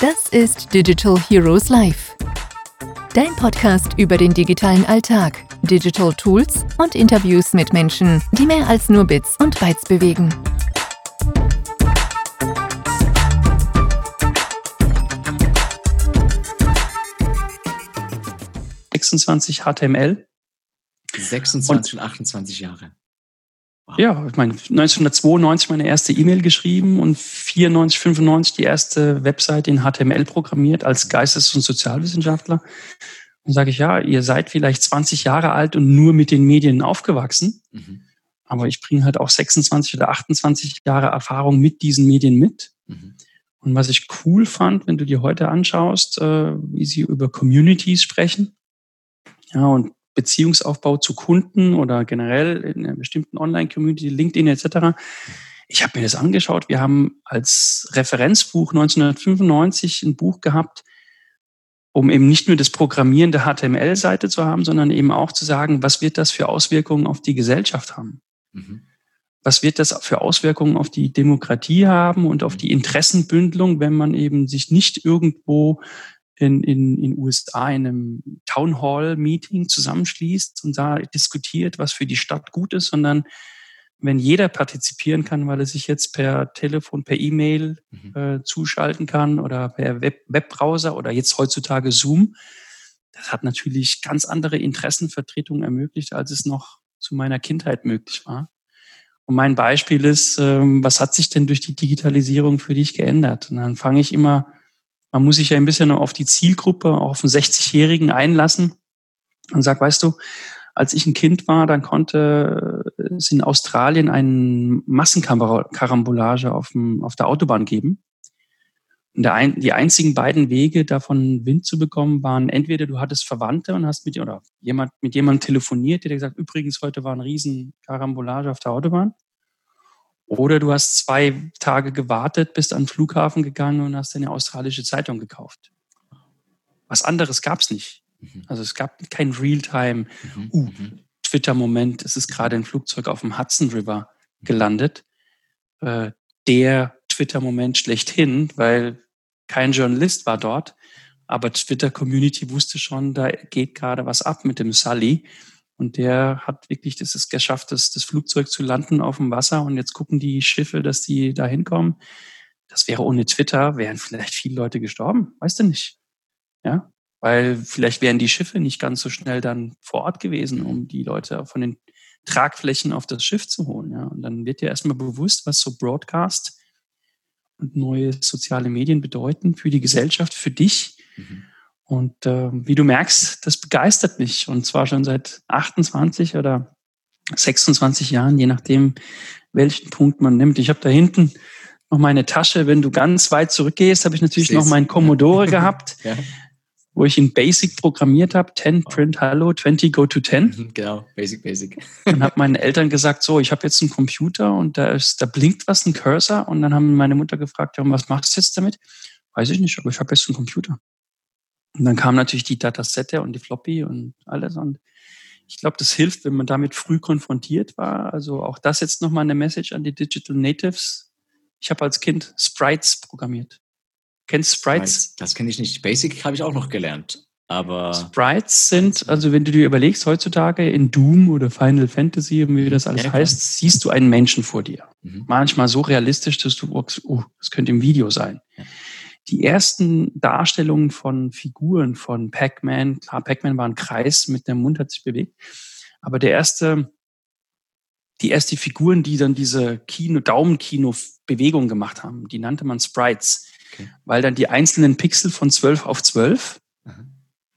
Das ist Digital Heroes Live. Dein Podcast über den digitalen Alltag, Digital Tools und Interviews mit Menschen, die mehr als nur Bits und Bytes bewegen. HTML. 26 und, und 28 Jahre. Ja, ich meine, 1992 meine erste E-Mail geschrieben und 94, 95 die erste Website in HTML programmiert als Geistes- und Sozialwissenschaftler. Und sage ich, ja, ihr seid vielleicht 20 Jahre alt und nur mit den Medien aufgewachsen. Mhm. Aber ich bringe halt auch 26 oder 28 Jahre Erfahrung mit diesen Medien mit. Mhm. Und was ich cool fand, wenn du dir heute anschaust, äh, wie sie über Communities sprechen, ja, und Beziehungsaufbau zu Kunden oder generell in einer bestimmten Online-Community, LinkedIn etc. Ich habe mir das angeschaut. Wir haben als Referenzbuch 1995 ein Buch gehabt, um eben nicht nur das Programmieren der HTML-Seite zu haben, sondern eben auch zu sagen, was wird das für Auswirkungen auf die Gesellschaft haben? Mhm. Was wird das für Auswirkungen auf die Demokratie haben und auf die Interessenbündelung, wenn man eben sich nicht irgendwo in, in, in USA in einem Town Hall Meeting zusammenschließt und da diskutiert, was für die Stadt gut ist, sondern wenn jeder partizipieren kann, weil er sich jetzt per Telefon, per E-Mail mhm. äh, zuschalten kann oder per Web Webbrowser oder jetzt heutzutage Zoom, das hat natürlich ganz andere Interessenvertretungen ermöglicht, als es noch zu meiner Kindheit möglich war. Und mein Beispiel ist, ähm, was hat sich denn durch die Digitalisierung für dich geändert? Und dann fange ich immer man muss sich ja ein bisschen auf die Zielgruppe, auch auf den 60-Jährigen einlassen und sagt, weißt du, als ich ein Kind war, dann konnte es in Australien eine Massenkarambolage auf, dem, auf der Autobahn geben. Und der ein, die einzigen beiden Wege, davon Wind zu bekommen, waren entweder du hattest Verwandte und hast mit oder jemand mit jemandem telefoniert, der gesagt, übrigens heute war ein riesen Karambolage auf der Autobahn. Oder du hast zwei Tage gewartet, bist an den Flughafen gegangen und hast eine australische Zeitung gekauft. Was anderes gab es nicht. Mhm. Also es gab kein Realtime, mhm. uh, mhm. Twitter-Moment, es ist gerade ein Flugzeug auf dem Hudson River gelandet. Äh, der Twitter-Moment schlechthin, weil kein Journalist war dort, aber Twitter-Community wusste schon, da geht gerade was ab mit dem Sully. Und der hat wirklich das ist geschafft, das, das Flugzeug zu landen auf dem Wasser. Und jetzt gucken die Schiffe, dass die da hinkommen. Das wäre ohne Twitter, wären vielleicht viele Leute gestorben. Weißt du nicht? Ja, weil vielleicht wären die Schiffe nicht ganz so schnell dann vor Ort gewesen, um die Leute von den Tragflächen auf das Schiff zu holen. Ja, und dann wird dir erstmal bewusst, was so Broadcast und neue soziale Medien bedeuten für die Gesellschaft, für dich. Mhm. Und äh, wie du merkst, das begeistert mich. Und zwar schon seit 28 oder 26 Jahren, je nachdem, welchen Punkt man nimmt. Ich habe da hinten noch meine Tasche. Wenn du ganz weit zurückgehst, habe ich natürlich Siehst. noch meinen Commodore gehabt, ja. wo ich in Basic programmiert habe. 10 Print Hello, 20 Go to 10. Mhm, genau, Basic, Basic. und habe meinen Eltern gesagt, so, ich habe jetzt einen Computer und da, ist, da blinkt was, ein Cursor. Und dann haben meine Mutter gefragt, ja, und was machst du jetzt damit? Weiß ich nicht, aber ich habe jetzt einen Computer. Und dann kam natürlich die Datasette und die Floppy und alles. Und ich glaube, das hilft, wenn man damit früh konfrontiert war. Also auch das jetzt nochmal eine Message an die Digital Natives. Ich habe als Kind Sprites programmiert. Kennst Sprites? Das kenne ich nicht. Basic habe ich auch noch gelernt. Aber Sprites sind, also wenn du dir überlegst, heutzutage in Doom oder Final Fantasy, wie das alles ja, heißt, siehst du einen Menschen vor dir. Mhm. Manchmal so realistisch, dass du, oh, das könnte im Video sein. Ja die ersten Darstellungen von Figuren von Pac-Man, klar, Pac-Man war ein Kreis mit dem Mund hat sich bewegt, aber der erste, die erste Figuren, die dann diese Kino, Daumenkino-Bewegung gemacht haben, die nannte man Sprites, okay. weil dann die einzelnen Pixel von 12 auf 12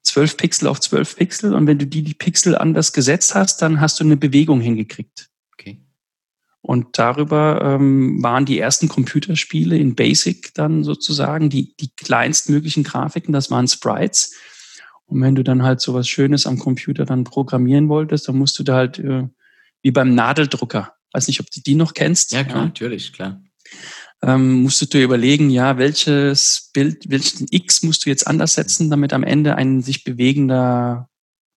12 Pixel auf 12 Pixel und wenn du die, die Pixel anders gesetzt hast, dann hast du eine Bewegung hingekriegt. Und darüber ähm, waren die ersten Computerspiele in Basic dann sozusagen die, die kleinstmöglichen Grafiken, das waren Sprites. Und wenn du dann halt so was Schönes am Computer dann programmieren wolltest, dann musst du da halt äh, wie beim Nadeldrucker, weiß nicht, ob du die noch kennst. Ja, klar, ja. natürlich, klar. Ähm, musst du dir überlegen, ja, welches Bild, welchen X musst du jetzt anders setzen, damit am Ende ein sich bewegender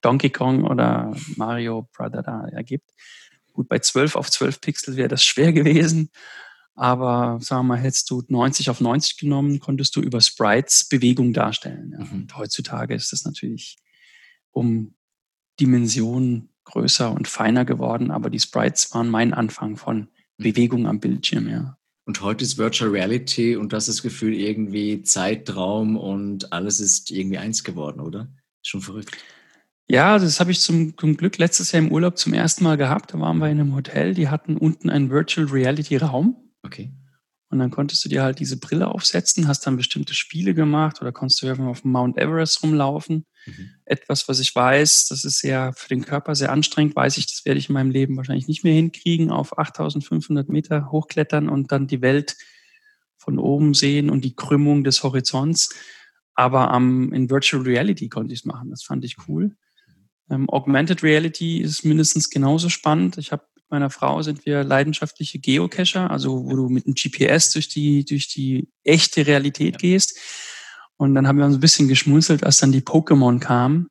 Donkey Kong oder Mario Brother da ergibt. Gut, bei 12 auf 12 Pixel wäre das schwer gewesen. Aber sagen wir mal, hättest du 90 auf 90 genommen, konntest du über Sprites Bewegung darstellen. Ja. Mhm. Und heutzutage ist das natürlich um Dimensionen größer und feiner geworden, aber die Sprites waren mein Anfang von mhm. Bewegung am Bildschirm, ja. Und heute ist Virtual Reality und das ist das Gefühl irgendwie Zeitraum und alles ist irgendwie eins geworden, oder? Schon verrückt. Ja, das habe ich zum, zum, Glück letztes Jahr im Urlaub zum ersten Mal gehabt. Da waren wir in einem Hotel, die hatten unten einen Virtual Reality Raum. Okay. Und dann konntest du dir halt diese Brille aufsetzen, hast dann bestimmte Spiele gemacht oder konntest du auf dem Mount Everest rumlaufen. Mhm. Etwas, was ich weiß, das ist sehr für den Körper sehr anstrengend, weiß ich, das werde ich in meinem Leben wahrscheinlich nicht mehr hinkriegen, auf 8500 Meter hochklettern und dann die Welt von oben sehen und die Krümmung des Horizonts. Aber ähm, in Virtual Reality konnte ich es machen. Das fand ich cool. Ähm, Augmented Reality ist mindestens genauso spannend. Ich habe mit meiner Frau sind wir leidenschaftliche Geocacher, also wo du mit einem GPS durch die durch die echte Realität gehst. Und dann haben wir uns ein bisschen geschmunzelt, als dann die Pokémon kam,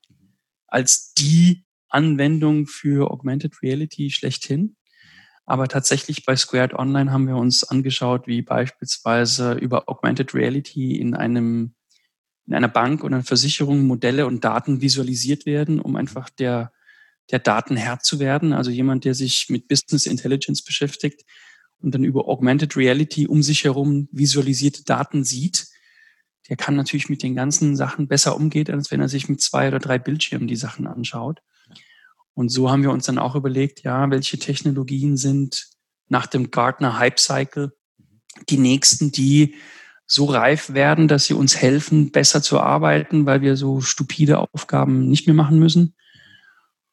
als die Anwendung für Augmented Reality schlechthin. Aber tatsächlich bei Squared Online haben wir uns angeschaut, wie beispielsweise über Augmented Reality in einem in einer Bank oder einer Versicherung Modelle und Daten visualisiert werden, um einfach der, der Daten Herr zu werden. Also jemand, der sich mit Business Intelligence beschäftigt und dann über Augmented Reality um sich herum visualisierte Daten sieht der kann natürlich mit den ganzen Sachen besser umgehen, als wenn er sich mit zwei oder drei Bildschirmen die Sachen anschaut. Und so haben wir uns dann auch überlegt, ja, welche Technologien sind nach dem Gartner Hype Cycle die nächsten, die so reif werden, dass sie uns helfen, besser zu arbeiten, weil wir so stupide Aufgaben nicht mehr machen müssen.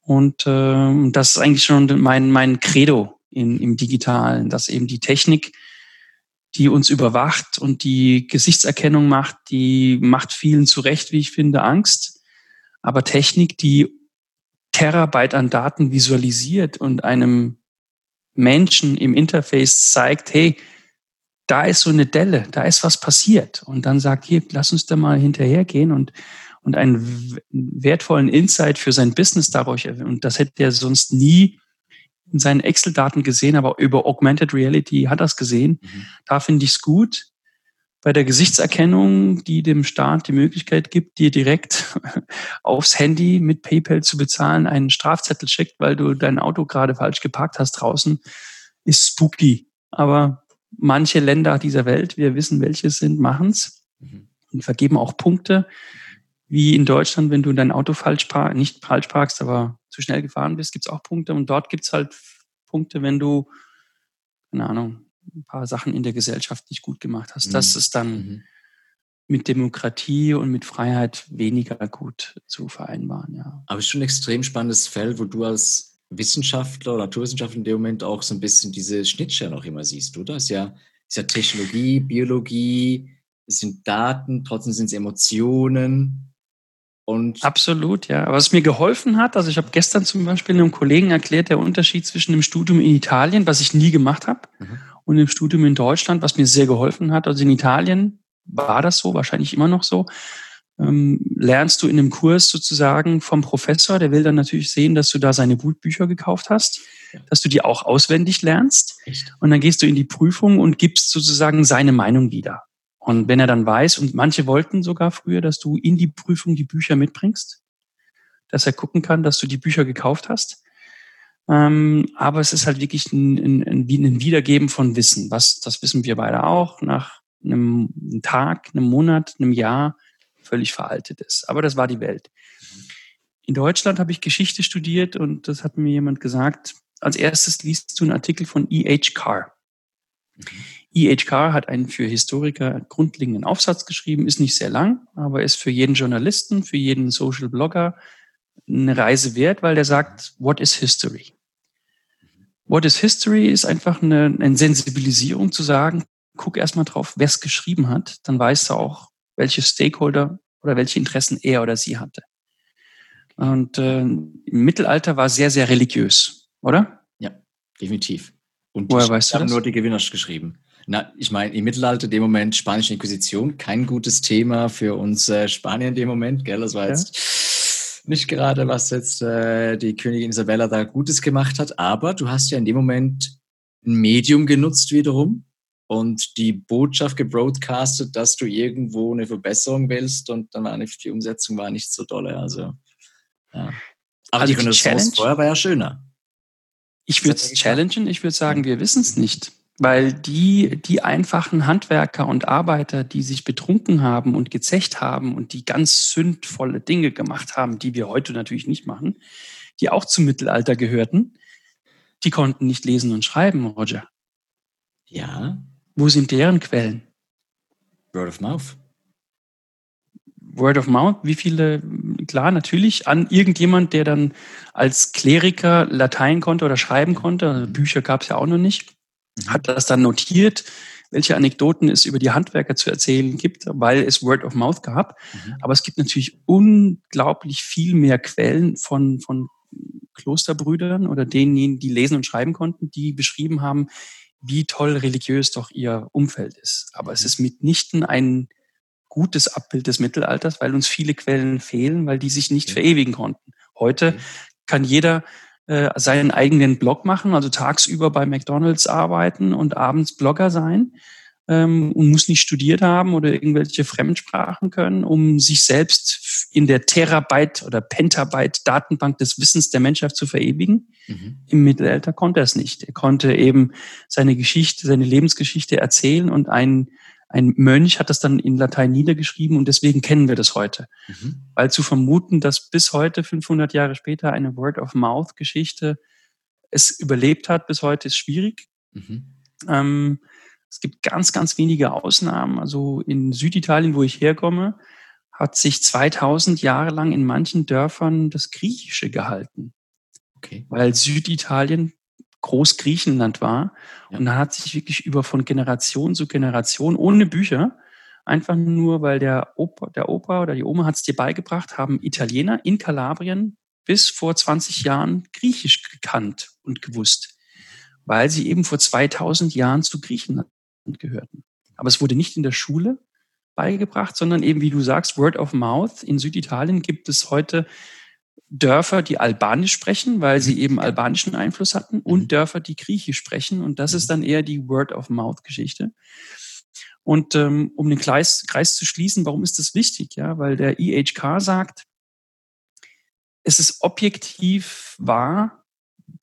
Und äh, das ist eigentlich schon mein, mein Credo in, im Digitalen, dass eben die Technik die uns überwacht und die Gesichtserkennung macht, die macht vielen zu Recht, wie ich finde, Angst. Aber Technik, die Terabyte an Daten visualisiert und einem Menschen im Interface zeigt, hey, da ist so eine Delle, da ist was passiert. Und dann sagt, hier, lass uns da mal hinterhergehen und, und einen wertvollen Insight für sein Business dadurch. Und das hätte er sonst nie in seinen Excel-Daten gesehen, aber über Augmented Reality hat er es gesehen. Mhm. Da finde ich es gut. Bei der Gesichtserkennung, die dem Staat die Möglichkeit gibt, dir direkt aufs Handy mit PayPal zu bezahlen, einen Strafzettel schickt, weil du dein Auto gerade falsch geparkt hast draußen, ist spooky. Aber manche Länder dieser Welt, wir wissen, welche es sind, machen es mhm. und vergeben auch Punkte. Wie in Deutschland, wenn du dein Auto falsch parkst, nicht falsch parkst, aber zu schnell gefahren bist, gibt es auch Punkte. Und dort gibt es halt Punkte, wenn du, keine Ahnung, ein paar Sachen in der Gesellschaft nicht gut gemacht hast. Mhm. Das ist dann mhm. mit Demokratie und mit Freiheit weniger gut zu vereinbaren, ja. Aber es ist schon ein extrem spannendes Feld, wo du als Wissenschaftler oder Naturwissenschaftler in dem Moment auch so ein bisschen diese Schnittstelle auch immer siehst, oder? Ist ja, ist ja Technologie, Biologie, es sind Daten, trotzdem sind es Emotionen. Und Absolut, ja. Aber was mir geholfen hat, also ich habe gestern zum Beispiel einem Kollegen erklärt, der Unterschied zwischen dem Studium in Italien, was ich nie gemacht habe, mhm. und dem Studium in Deutschland, was mir sehr geholfen hat. Also in Italien war das so, wahrscheinlich immer noch so. Ähm, lernst du in einem Kurs sozusagen vom Professor, der will dann natürlich sehen, dass du da seine Bücher gekauft hast, ja. dass du die auch auswendig lernst. Echt? Und dann gehst du in die Prüfung und gibst sozusagen seine Meinung wieder. Und wenn er dann weiß, und manche wollten sogar früher, dass du in die Prüfung die Bücher mitbringst, dass er gucken kann, dass du die Bücher gekauft hast. Ähm, aber es ist halt wirklich ein, ein, ein, ein Wiedergeben von Wissen. Was, das wissen wir beide auch, nach einem, einem Tag, einem Monat, einem Jahr völlig veraltet ist. Aber das war die Welt. In Deutschland habe ich Geschichte studiert und das hat mir jemand gesagt. Als erstes liest du einen Artikel von E.H. Carr. Mhm. EHK hat einen für Historiker grundlegenden Aufsatz geschrieben, ist nicht sehr lang, aber ist für jeden Journalisten, für jeden Social Blogger eine Reise wert, weil der sagt, what is history? What is history ist einfach eine, eine Sensibilisierung zu sagen, guck erstmal drauf, wer es geschrieben hat, dann weißt du auch, welche Stakeholder oder welche Interessen er oder sie hatte. Und äh, im Mittelalter war sehr, sehr religiös, oder? Ja, definitiv. Und Woher weißt du haben nur die Gewinner geschrieben. Na, ich meine, im Mittelalter, dem Moment, spanische Inquisition, kein gutes Thema für uns äh, Spanier in dem Moment, gell? Das war jetzt nicht gerade, was jetzt äh, die Königin Isabella da Gutes gemacht hat, aber du hast ja in dem Moment ein Medium genutzt wiederum und die Botschaft gebroadcastet, dass du irgendwo eine Verbesserung willst und dann war nicht, die Umsetzung war nicht so dolle. Also, ja. Aber also die, die Renaissance vorher war ja schöner. Ich würde es challengen, ich würde sagen, wir wissen es nicht. Weil die, die einfachen Handwerker und Arbeiter, die sich betrunken haben und gezecht haben und die ganz sündvolle Dinge gemacht haben, die wir heute natürlich nicht machen, die auch zum Mittelalter gehörten, die konnten nicht lesen und schreiben, Roger. Ja. Wo sind deren Quellen? Word of Mouth. Word of Mouth, wie viele, klar, natürlich an irgendjemand, der dann als Kleriker Latein konnte oder schreiben konnte. Also Bücher gab es ja auch noch nicht Mhm. hat das dann notiert, welche Anekdoten es über die Handwerker zu erzählen gibt, weil es Word of Mouth gab. Mhm. Aber es gibt natürlich unglaublich viel mehr Quellen von, von Klosterbrüdern oder denen, die lesen und schreiben konnten, die beschrieben haben, wie toll religiös doch ihr Umfeld ist. Aber es mhm. ist mitnichten ein gutes Abbild des Mittelalters, weil uns viele Quellen fehlen, weil die sich nicht okay. verewigen konnten. Heute okay. kann jeder äh, seinen eigenen Blog machen, also tagsüber bei McDonald's arbeiten und abends Blogger sein ähm, und muss nicht studiert haben oder irgendwelche Fremdsprachen können, um sich selbst in der Terabyte oder Pentabyte Datenbank des Wissens der Menschheit zu verewigen. Mhm. Im Mittelalter konnte er es nicht. Er konnte eben seine Geschichte, seine Lebensgeschichte erzählen und ein ein Mönch hat das dann in Latein niedergeschrieben und deswegen kennen wir das heute. Mhm. Weil zu vermuten, dass bis heute, 500 Jahre später, eine Word-of-Mouth-Geschichte es überlebt hat, bis heute ist schwierig. Mhm. Ähm, es gibt ganz, ganz wenige Ausnahmen. Also in Süditalien, wo ich herkomme, hat sich 2000 Jahre lang in manchen Dörfern das Griechische gehalten. Okay. Weil Süditalien Großgriechenland war. Ja. Und da hat sich wirklich über von Generation zu Generation ohne Bücher, einfach nur, weil der Opa, der Opa oder die Oma hat es dir beigebracht, haben Italiener in Kalabrien bis vor 20 Jahren Griechisch gekannt und gewusst, weil sie eben vor 2000 Jahren zu Griechenland gehörten. Aber es wurde nicht in der Schule beigebracht, sondern eben, wie du sagst, Word of Mouth. In Süditalien gibt es heute Dörfer, die Albanisch sprechen, weil sie mhm. eben albanischen Einfluss hatten, und mhm. Dörfer, die Griechisch sprechen. Und das ist mhm. dann eher die Word-of-Mouth-Geschichte. Und ähm, um den Kreis, Kreis zu schließen, warum ist das wichtig? Ja, weil der EHK sagt, es ist objektiv wahr,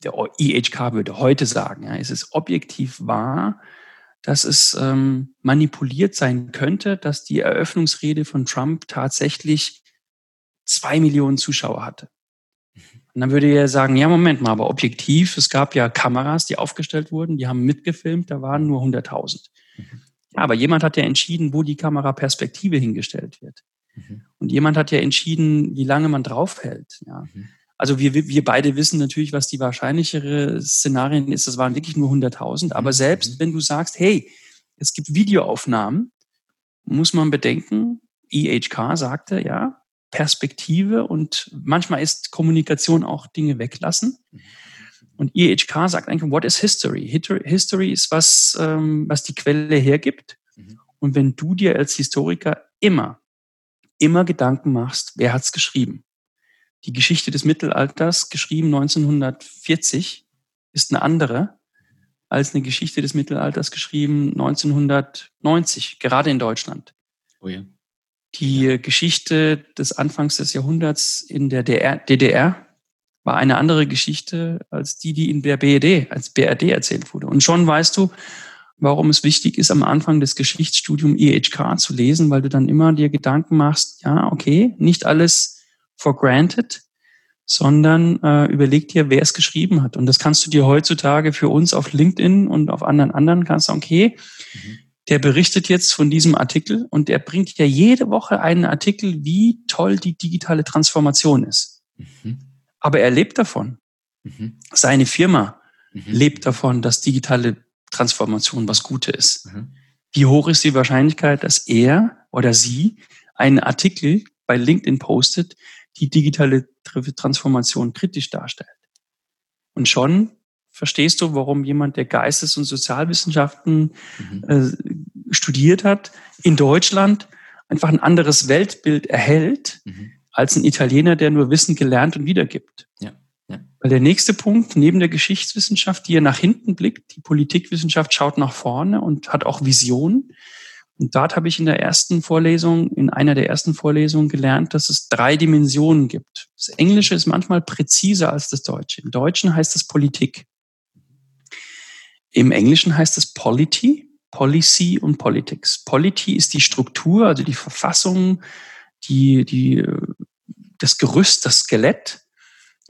der EHK würde heute sagen, ja, es ist objektiv wahr, dass es ähm, manipuliert sein könnte, dass die Eröffnungsrede von Trump tatsächlich zwei Millionen Zuschauer hatte. Und dann würde er sagen, ja, Moment mal, aber objektiv, es gab ja Kameras, die aufgestellt wurden, die haben mitgefilmt, da waren nur 100.000. Ja, aber jemand hat ja entschieden, wo die Kameraperspektive hingestellt wird. Und jemand hat ja entschieden, wie lange man draufhält. Ja. Also wir, wir beide wissen natürlich, was die wahrscheinlichere Szenarien ist. Das waren wirklich nur 100.000. Aber selbst wenn du sagst, hey, es gibt Videoaufnahmen, muss man bedenken, EHK sagte, ja, Perspektive und manchmal ist Kommunikation auch Dinge weglassen. Und IHK sagt eigentlich, what is history? History ist was, ähm, was die Quelle hergibt. Und wenn du dir als Historiker immer, immer Gedanken machst, wer hat's geschrieben? Die Geschichte des Mittelalters, geschrieben 1940, ist eine andere als eine Geschichte des Mittelalters, geschrieben 1990, gerade in Deutschland. Oh ja. Die Geschichte des Anfangs des Jahrhunderts in der DDR war eine andere Geschichte als die, die in der BRD, als BRD erzählt wurde. Und schon weißt du, warum es wichtig ist, am Anfang des Geschichtsstudiums EHK zu lesen, weil du dann immer dir Gedanken machst, ja, okay, nicht alles for granted, sondern äh, überleg dir, wer es geschrieben hat. Und das kannst du dir heutzutage für uns auf LinkedIn und auf anderen anderen kannst du, okay, mhm der berichtet jetzt von diesem Artikel und der bringt ja jede Woche einen Artikel, wie toll die digitale Transformation ist. Mhm. Aber er lebt davon. Mhm. Seine Firma mhm. lebt davon, dass digitale Transformation was Gutes ist. Mhm. Wie hoch ist die Wahrscheinlichkeit, dass er oder sie einen Artikel bei LinkedIn postet, die digitale Transformation kritisch darstellt? Und schon verstehst du, warum jemand, der Geistes- und Sozialwissenschaften mhm. äh, studiert hat, in Deutschland einfach ein anderes Weltbild erhält, mhm. als ein Italiener, der nur Wissen gelernt und wiedergibt. Ja. Ja. Weil der nächste Punkt, neben der Geschichtswissenschaft, die ja nach hinten blickt, die Politikwissenschaft schaut nach vorne und hat auch Visionen. Und dort habe ich in der ersten Vorlesung, in einer der ersten Vorlesungen gelernt, dass es drei Dimensionen gibt. Das Englische ist manchmal präziser als das Deutsche. Im Deutschen heißt es Politik. Im Englischen heißt es Polity, Policy und Politics. Polity ist die Struktur, also die Verfassung, die, die, das Gerüst, das Skelett.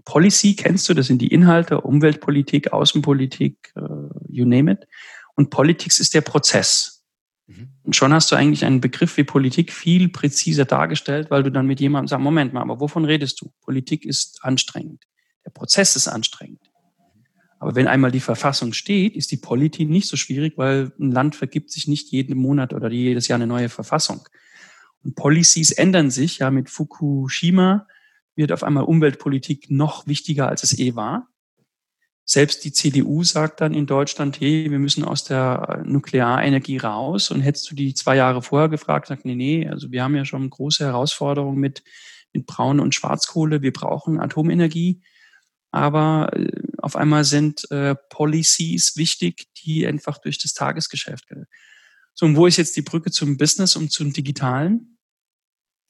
Policy kennst du, das sind die Inhalte, Umweltpolitik, Außenpolitik, uh, you name it. Und Politics ist der Prozess. Mhm. Und schon hast du eigentlich einen Begriff wie Politik viel präziser dargestellt, weil du dann mit jemandem sagst, Moment mal, aber wovon redest du? Politik ist anstrengend. Der Prozess ist anstrengend. Aber wenn einmal die Verfassung steht, ist die Politik nicht so schwierig, weil ein Land vergibt sich nicht jeden Monat oder jedes Jahr eine neue Verfassung. Und Policies ändern sich. Ja, mit Fukushima wird auf einmal Umweltpolitik noch wichtiger, als es eh war. Selbst die CDU sagt dann in Deutschland, hey, wir müssen aus der Nuklearenergie raus. Und hättest du die zwei Jahre vorher gefragt, sagt, nee, nee, also wir haben ja schon große Herausforderungen mit, mit Braun- und Schwarzkohle. Wir brauchen Atomenergie. Aber äh, auf einmal sind äh, Policies wichtig, die einfach durch das Tagesgeschäft gehen. So, und wo ist jetzt die Brücke zum Business und zum Digitalen?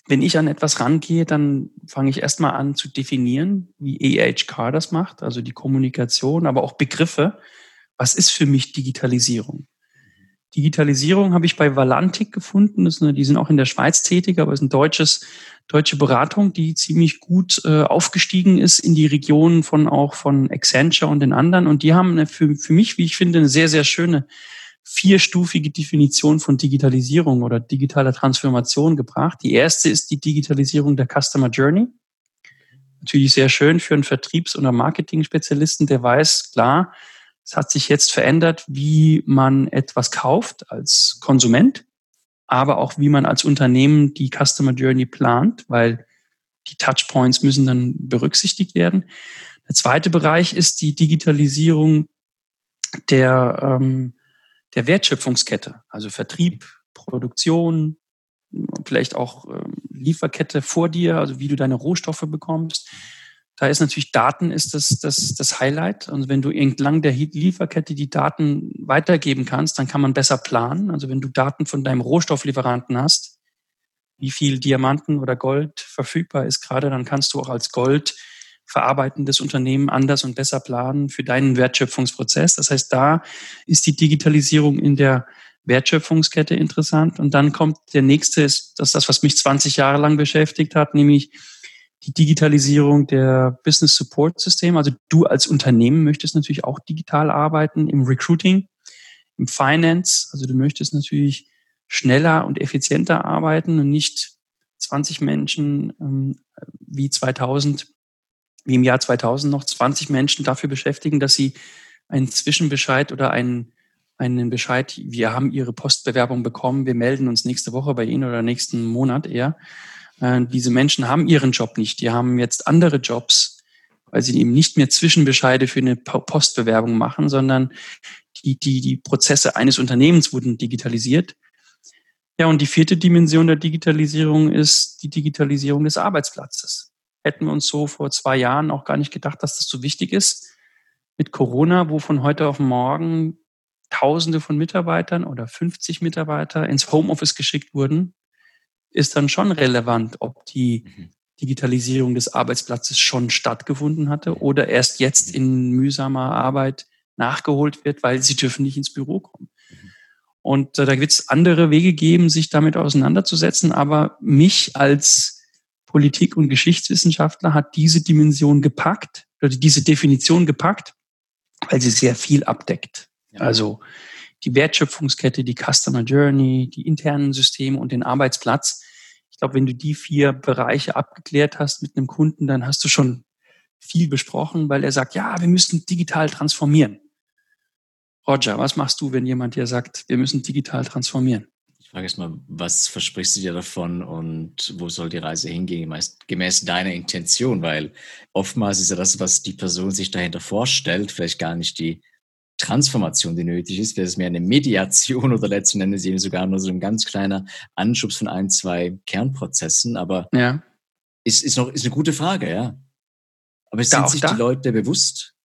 Wenn ich an etwas rangehe, dann fange ich erstmal an zu definieren, wie EHK das macht, also die Kommunikation, aber auch Begriffe. Was ist für mich Digitalisierung? Digitalisierung habe ich bei Valantik gefunden. Eine, die sind auch in der Schweiz tätig, aber es ist ein deutsches, deutsche Beratung, die ziemlich gut äh, aufgestiegen ist in die Regionen von auch von Accenture und den anderen. Und die haben eine, für, für mich, wie ich finde, eine sehr, sehr schöne vierstufige Definition von Digitalisierung oder digitaler Transformation gebracht. Die erste ist die Digitalisierung der Customer Journey. Natürlich sehr schön für einen Vertriebs- oder Marketing-Spezialisten, der weiß, klar, es hat sich jetzt verändert, wie man etwas kauft als Konsument, aber auch wie man als Unternehmen die Customer Journey plant, weil die Touchpoints müssen dann berücksichtigt werden. Der zweite Bereich ist die Digitalisierung der, ähm, der Wertschöpfungskette, also Vertrieb, Produktion, vielleicht auch ähm, Lieferkette vor dir, also wie du deine Rohstoffe bekommst. Da ist natürlich Daten ist das, das, das Highlight. Und wenn du entlang der Lieferkette die Daten weitergeben kannst, dann kann man besser planen. Also wenn du Daten von deinem Rohstofflieferanten hast, wie viel Diamanten oder Gold verfügbar ist gerade, dann kannst du auch als Gold verarbeitendes Unternehmen anders und besser planen für deinen Wertschöpfungsprozess. Das heißt, da ist die Digitalisierung in der Wertschöpfungskette interessant. Und dann kommt der nächste, ist das, das was mich 20 Jahre lang beschäftigt hat, nämlich die Digitalisierung der Business Support Systeme. Also du als Unternehmen möchtest natürlich auch digital arbeiten im Recruiting, im Finance. Also du möchtest natürlich schneller und effizienter arbeiten und nicht 20 Menschen ähm, wie 2000, wie im Jahr 2000 noch 20 Menschen dafür beschäftigen, dass sie einen Zwischenbescheid oder einen, einen Bescheid, wir haben Ihre Postbewerbung bekommen, wir melden uns nächste Woche bei Ihnen oder nächsten Monat eher, äh, diese Menschen haben ihren Job nicht. Die haben jetzt andere Jobs, weil sie eben nicht mehr Zwischenbescheide für eine Postbewerbung machen, sondern die, die, die Prozesse eines Unternehmens wurden digitalisiert. Ja, und die vierte Dimension der Digitalisierung ist die Digitalisierung des Arbeitsplatzes. Hätten wir uns so vor zwei Jahren auch gar nicht gedacht, dass das so wichtig ist. Mit Corona, wo von heute auf morgen Tausende von Mitarbeitern oder 50 Mitarbeiter ins Homeoffice geschickt wurden, ist dann schon relevant, ob die mhm. Digitalisierung des Arbeitsplatzes schon stattgefunden hatte oder erst jetzt mhm. in mühsamer Arbeit nachgeholt wird, weil sie dürfen nicht ins Büro kommen. Mhm. Und äh, da wird es andere Wege geben, sich damit auseinanderzusetzen. Aber mich als Politik- und Geschichtswissenschaftler hat diese Dimension gepackt, oder diese Definition gepackt, weil sie sehr viel abdeckt. Ja. Also die Wertschöpfungskette, die Customer Journey, die internen Systeme und den Arbeitsplatz. Ich glaube, wenn du die vier Bereiche abgeklärt hast mit einem Kunden, dann hast du schon viel besprochen, weil er sagt, ja, wir müssen digital transformieren. Roger, was machst du, wenn jemand dir sagt, wir müssen digital transformieren? Ich frage mal, was versprichst du dir davon und wo soll die Reise hingehen, gemäß, gemäß deiner Intention? Weil oftmals ist ja das, was die Person sich dahinter vorstellt, vielleicht gar nicht die Transformation, die nötig ist. Wäre es mehr eine Mediation oder letzten Endes eben sogar nur so ein ganz kleiner Anschubs von ein, zwei Kernprozessen. Aber ja. Ist, ist noch ist eine gute Frage, ja. Aber sind sich da? die Leute bewusst?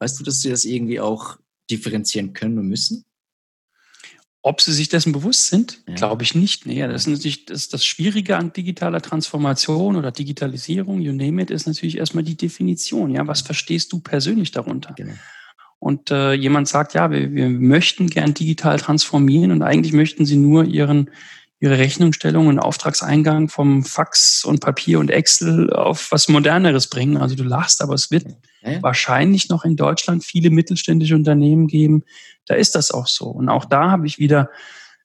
Weißt du, dass sie das irgendwie auch differenzieren können und müssen? Ob sie sich dessen bewusst sind, ja. glaube ich nicht. Nee, das ist natürlich das, das Schwierige an digitaler Transformation oder Digitalisierung, you name it, ist natürlich erstmal die Definition. Ja, was verstehst du persönlich darunter? Genau. Und äh, jemand sagt, ja, wir, wir möchten gern digital transformieren und eigentlich möchten sie nur ihren ihre Rechnungsstellung und Auftragseingang vom Fax und Papier und Excel auf was Moderneres bringen. Also du lachst, aber es wird ja. wahrscheinlich noch in Deutschland viele mittelständische Unternehmen geben, da ist das auch so. Und auch da habe ich wieder,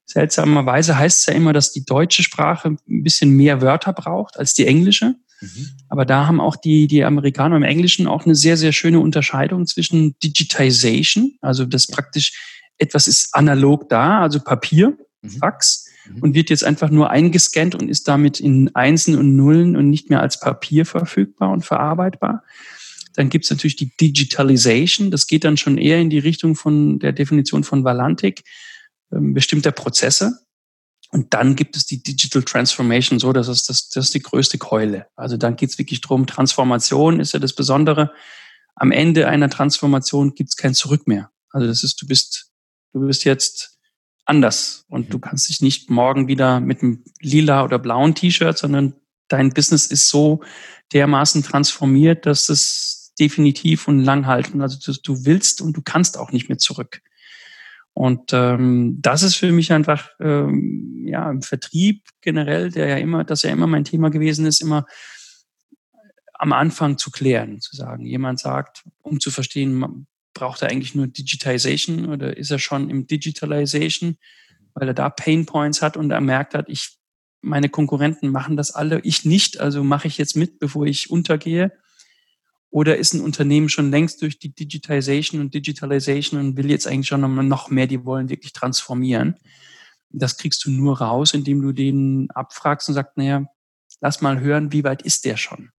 seltsamerweise heißt es ja immer, dass die deutsche Sprache ein bisschen mehr Wörter braucht als die englische. Mhm. Aber da haben auch die, die Amerikaner im Englischen auch eine sehr, sehr schöne Unterscheidung zwischen Digitization, also das praktisch etwas ist analog da, also Papier, mhm. Fax, mhm. und wird jetzt einfach nur eingescannt und ist damit in Einsen und Nullen und nicht mehr als Papier verfügbar und verarbeitbar. Dann gibt es natürlich die Digitalization. Das geht dann schon eher in die Richtung von der Definition von Valantik, ähm, bestimmter Prozesse. Und dann gibt es die Digital Transformation, so das ist das, das ist die größte Keule. Also dann geht es wirklich drum. Transformation ist ja das Besondere. Am Ende einer Transformation gibt es kein Zurück mehr. Also das ist, du bist, du bist jetzt anders und du mhm. kannst dich nicht morgen wieder mit einem lila oder blauen T-Shirt, sondern dein Business ist so dermaßen transformiert, dass es definitiv und lang halten. Also du, du willst und du kannst auch nicht mehr zurück. Und ähm, das ist für mich einfach ähm, ja im Vertrieb generell, der ja immer, das ja immer mein Thema gewesen ist, immer am Anfang zu klären, zu sagen. Jemand sagt, um zu verstehen, braucht er eigentlich nur Digitization oder ist er schon im Digitalization, weil er da Pain Points hat und er merkt hat, ich meine Konkurrenten machen das alle, ich nicht, also mache ich jetzt mit, bevor ich untergehe. Oder ist ein Unternehmen schon längst durch die Digitization und Digitalization und will jetzt eigentlich schon noch mehr, die wollen wirklich transformieren? Das kriegst du nur raus, indem du den abfragst und sagst, naja, lass mal hören, wie weit ist der schon?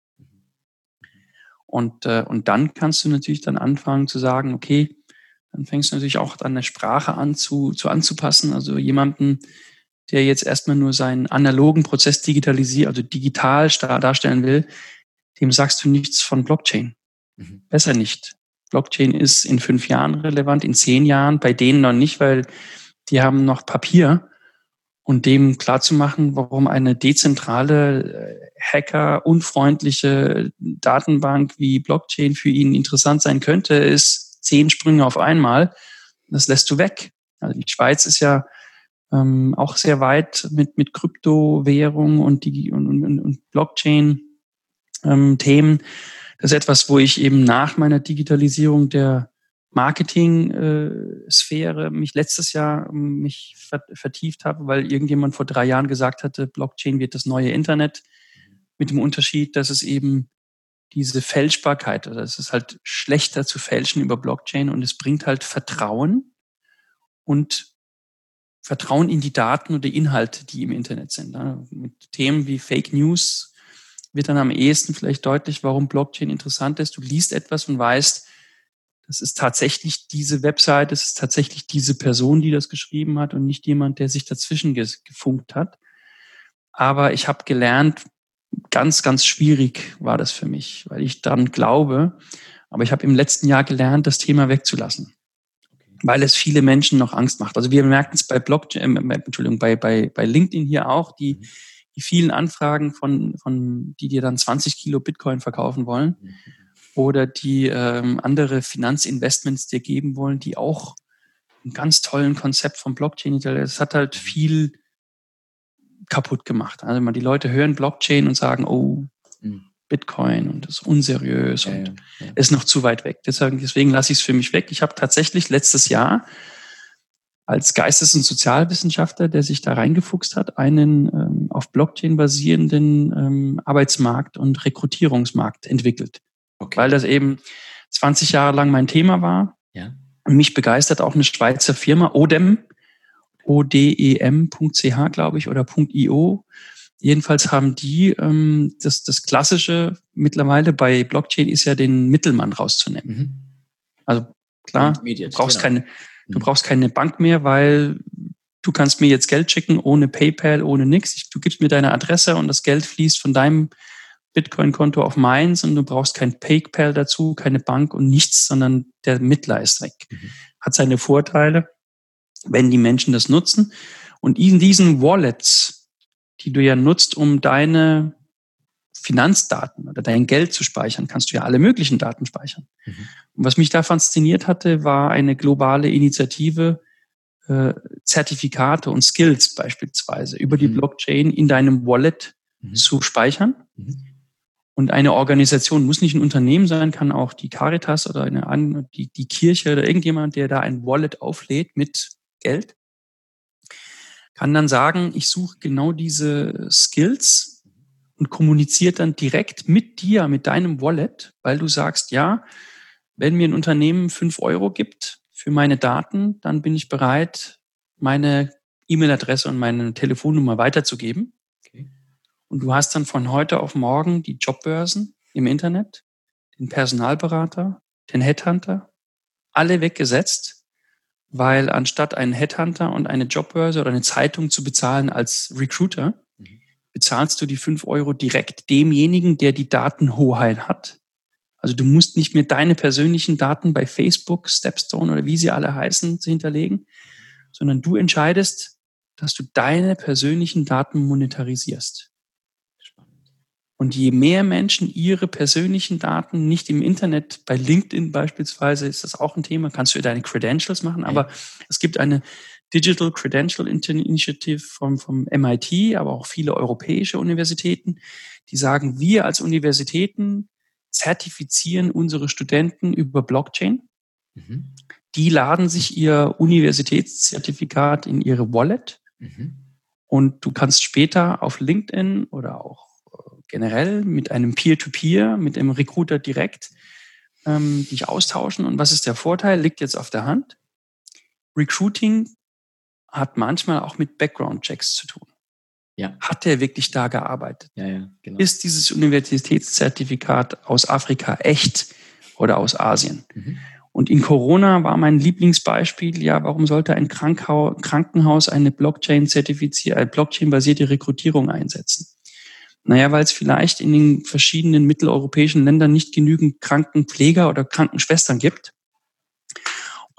Und, äh, und dann kannst du natürlich dann anfangen zu sagen, okay, dann fängst du natürlich auch deine Sprache an zu, zu anzupassen. Also jemanden, der jetzt erstmal nur seinen analogen Prozess digitalisiert, also digital darstellen will, dem sagst du nichts von Blockchain. Mhm. Besser nicht. Blockchain ist in fünf Jahren relevant, in zehn Jahren, bei denen noch nicht, weil die haben noch Papier. Und dem klarzumachen, warum eine dezentrale, äh, hacker-unfreundliche Datenbank wie Blockchain für ihn interessant sein könnte, ist zehn Sprünge auf einmal. Das lässt du weg. Also die Schweiz ist ja ähm, auch sehr weit mit, mit Kryptowährung und, die, und, und, und Blockchain ähm, Themen. Das ist etwas, wo ich eben nach meiner Digitalisierung der Marketing-Sphäre äh, mich letztes Jahr ähm, mich vertieft habe, weil irgendjemand vor drei Jahren gesagt hatte, Blockchain wird das neue Internet. Mit dem Unterschied, dass es eben diese Fälschbarkeit, oder es ist halt schlechter zu fälschen über Blockchain und es bringt halt Vertrauen und Vertrauen in die Daten die Inhalte, die im Internet sind. Mit Themen wie Fake News wird dann am ehesten vielleicht deutlich, warum Blockchain interessant ist. Du liest etwas und weißt, das ist tatsächlich diese Website, das ist tatsächlich diese Person, die das geschrieben hat und nicht jemand, der sich dazwischen gefunkt hat. Aber ich habe gelernt, ganz, ganz schwierig war das für mich, weil ich dann glaube, aber ich habe im letzten Jahr gelernt, das Thema wegzulassen, weil es viele Menschen noch Angst macht. Also wir merken es bei Blockchain, äh, Entschuldigung, bei, bei, bei LinkedIn hier auch, die, mhm die vielen Anfragen von, von die dir dann 20 Kilo Bitcoin verkaufen wollen mhm. oder die ähm, andere Finanzinvestments dir geben wollen, die auch ein ganz tollen Konzept vom Blockchain. Das hat halt mhm. viel kaputt gemacht. Also man, die Leute hören Blockchain und sagen, oh, mhm. Bitcoin und das ist unseriös ja, und ja, ja. ist noch zu weit weg. Deswegen, deswegen lasse ich es für mich weg. Ich habe tatsächlich letztes Jahr als Geistes- und Sozialwissenschaftler, der sich da reingefuchst hat, einen ähm, auf Blockchain basierenden ähm, Arbeitsmarkt und Rekrutierungsmarkt entwickelt. Okay. Weil das eben 20 Jahre lang mein Thema war. Ja. Mich begeistert auch eine Schweizer Firma, ODEM, odem.ch, glaube ich, oder .io. Jedenfalls haben die ähm, das, das Klassische mittlerweile bei Blockchain ist ja den Mittelmann rauszunehmen. Mhm. Also klar, du brauchst genau. keine, Du brauchst keine Bank mehr, weil du kannst mir jetzt Geld schicken ohne PayPal, ohne nichts. Du gibst mir deine Adresse und das Geld fließt von deinem Bitcoin-Konto auf meins und du brauchst kein PayPal dazu, keine Bank und nichts, sondern der Mittler ist weg. Mhm. Hat seine Vorteile, wenn die Menschen das nutzen. Und in diesen Wallets, die du ja nutzt, um deine Finanzdaten oder dein Geld zu speichern, kannst du ja alle möglichen Daten speichern. Mhm. Und was mich da fasziniert hatte, war eine globale Initiative, äh, Zertifikate und Skills beispielsweise über die mhm. Blockchain in deinem Wallet mhm. zu speichern. Mhm. Und eine Organisation muss nicht ein Unternehmen sein, kann auch die Caritas oder eine, die, die Kirche oder irgendjemand, der da ein Wallet auflädt mit Geld, kann dann sagen, ich suche genau diese Skills und kommuniziert dann direkt mit dir, mit deinem Wallet, weil du sagst, ja, wenn mir ein Unternehmen fünf Euro gibt für meine Daten, dann bin ich bereit, meine E-Mail-Adresse und meine Telefonnummer weiterzugeben. Und du hast dann von heute auf morgen die Jobbörsen im Internet, den Personalberater, den Headhunter, alle weggesetzt, weil anstatt einen Headhunter und eine Jobbörse oder eine Zeitung zu bezahlen als Recruiter. Bezahlst du die fünf Euro direkt demjenigen, der die Datenhoheit hat. Also du musst nicht mehr deine persönlichen Daten bei Facebook, Stepstone oder wie sie alle heißen hinterlegen, sondern du entscheidest, dass du deine persönlichen Daten monetarisierst. Und je mehr Menschen ihre persönlichen Daten nicht im Internet, bei LinkedIn beispielsweise ist das auch ein Thema, kannst du deine Credentials machen, aber es gibt eine Digital Credential Initiative vom, vom MIT, aber auch viele europäische Universitäten, die sagen, wir als Universitäten zertifizieren unsere Studenten über Blockchain. Mhm. Die laden sich ihr Universitätszertifikat in ihre Wallet mhm. und du kannst später auf LinkedIn oder auch generell mit einem Peer-to-Peer, -Peer, mit einem Recruiter direkt ähm, dich austauschen. Und was ist der Vorteil? Liegt jetzt auf der Hand. Recruiting hat manchmal auch mit Background-Checks zu tun. Ja. Hat er wirklich da gearbeitet? Ja, ja, genau. Ist dieses Universitätszertifikat aus Afrika echt oder aus Asien? Mhm. Und in Corona war mein Lieblingsbeispiel, ja, warum sollte ein Krankenhaus eine Blockchain-zertifizierte, Blockchain-basierte Rekrutierung einsetzen? Naja, weil es vielleicht in den verschiedenen mitteleuropäischen Ländern nicht genügend Krankenpfleger oder Krankenschwestern gibt.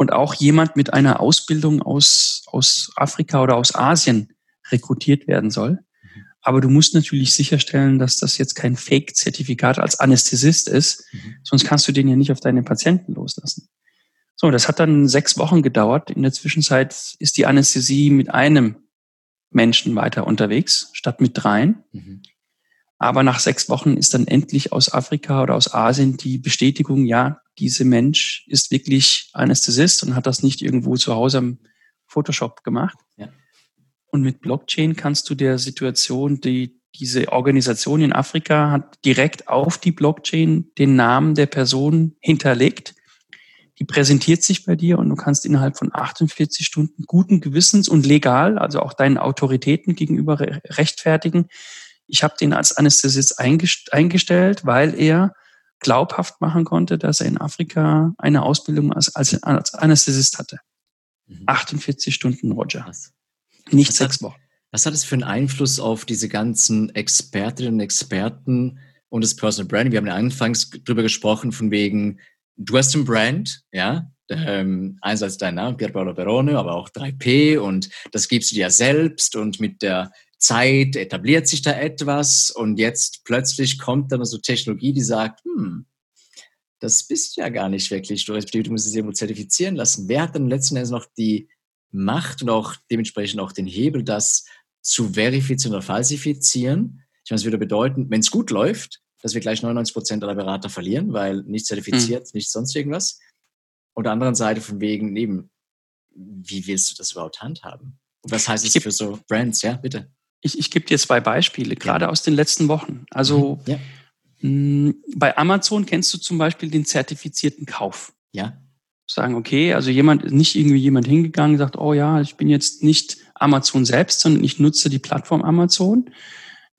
Und auch jemand mit einer Ausbildung aus, aus Afrika oder aus Asien rekrutiert werden soll. Aber du musst natürlich sicherstellen, dass das jetzt kein Fake-Zertifikat als Anästhesist ist, mhm. sonst kannst du den ja nicht auf deine Patienten loslassen. So, das hat dann sechs Wochen gedauert. In der Zwischenzeit ist die Anästhesie mit einem Menschen weiter unterwegs, statt mit dreien. Mhm. Aber nach sechs Wochen ist dann endlich aus Afrika oder aus Asien die Bestätigung, ja, dieser Mensch ist wirklich Anästhesist und hat das nicht irgendwo zu Hause am Photoshop gemacht. Ja. Und mit Blockchain kannst du der Situation, die diese Organisation in Afrika hat direkt auf die Blockchain den Namen der Person hinterlegt. Die präsentiert sich bei dir und du kannst innerhalb von 48 Stunden guten Gewissens und legal, also auch deinen Autoritäten gegenüber rechtfertigen, ich habe den als Anästhesist eingestellt, weil er glaubhaft machen konnte, dass er in Afrika eine Ausbildung als, als, als Anästhesist hatte. Mhm. 48 Stunden, Roger. Was? Nicht was sechs hat, Wochen. Was hat es für einen Einfluss auf diese ganzen Expertinnen und Experten und das Personal Branding? Wir haben ja anfangs drüber gesprochen, von wegen, du hast ein Brand, ja, ähm, einerseits dein Name, Pier Paolo Perone, aber auch 3P und das gibst du dir selbst und mit der Zeit etabliert sich da etwas und jetzt plötzlich kommt dann so Technologie, die sagt, hm, das bist du ja gar nicht wirklich, du, du musst es irgendwo zertifizieren lassen. Wer hat dann letzten Endes noch die Macht und auch dementsprechend auch den Hebel, das zu verifizieren oder falsifizieren? Ich meine, es würde bedeuten, wenn es gut läuft, dass wir gleich 99 Prozent aller Berater verlieren, weil nicht zertifiziert, mhm. nicht sonst irgendwas. Und der anderen Seite von wegen, eben, wie willst du das überhaupt handhaben? Und was heißt es für so Brands? Ja, bitte. Ich, ich gebe dir zwei Beispiele, gerade ja. aus den letzten Wochen. Also mhm. ja. mh, bei Amazon kennst du zum Beispiel den zertifizierten Kauf. Ja. Sagen, okay, also jemand, nicht irgendwie jemand hingegangen, sagt, oh ja, ich bin jetzt nicht Amazon selbst, sondern ich nutze die Plattform Amazon.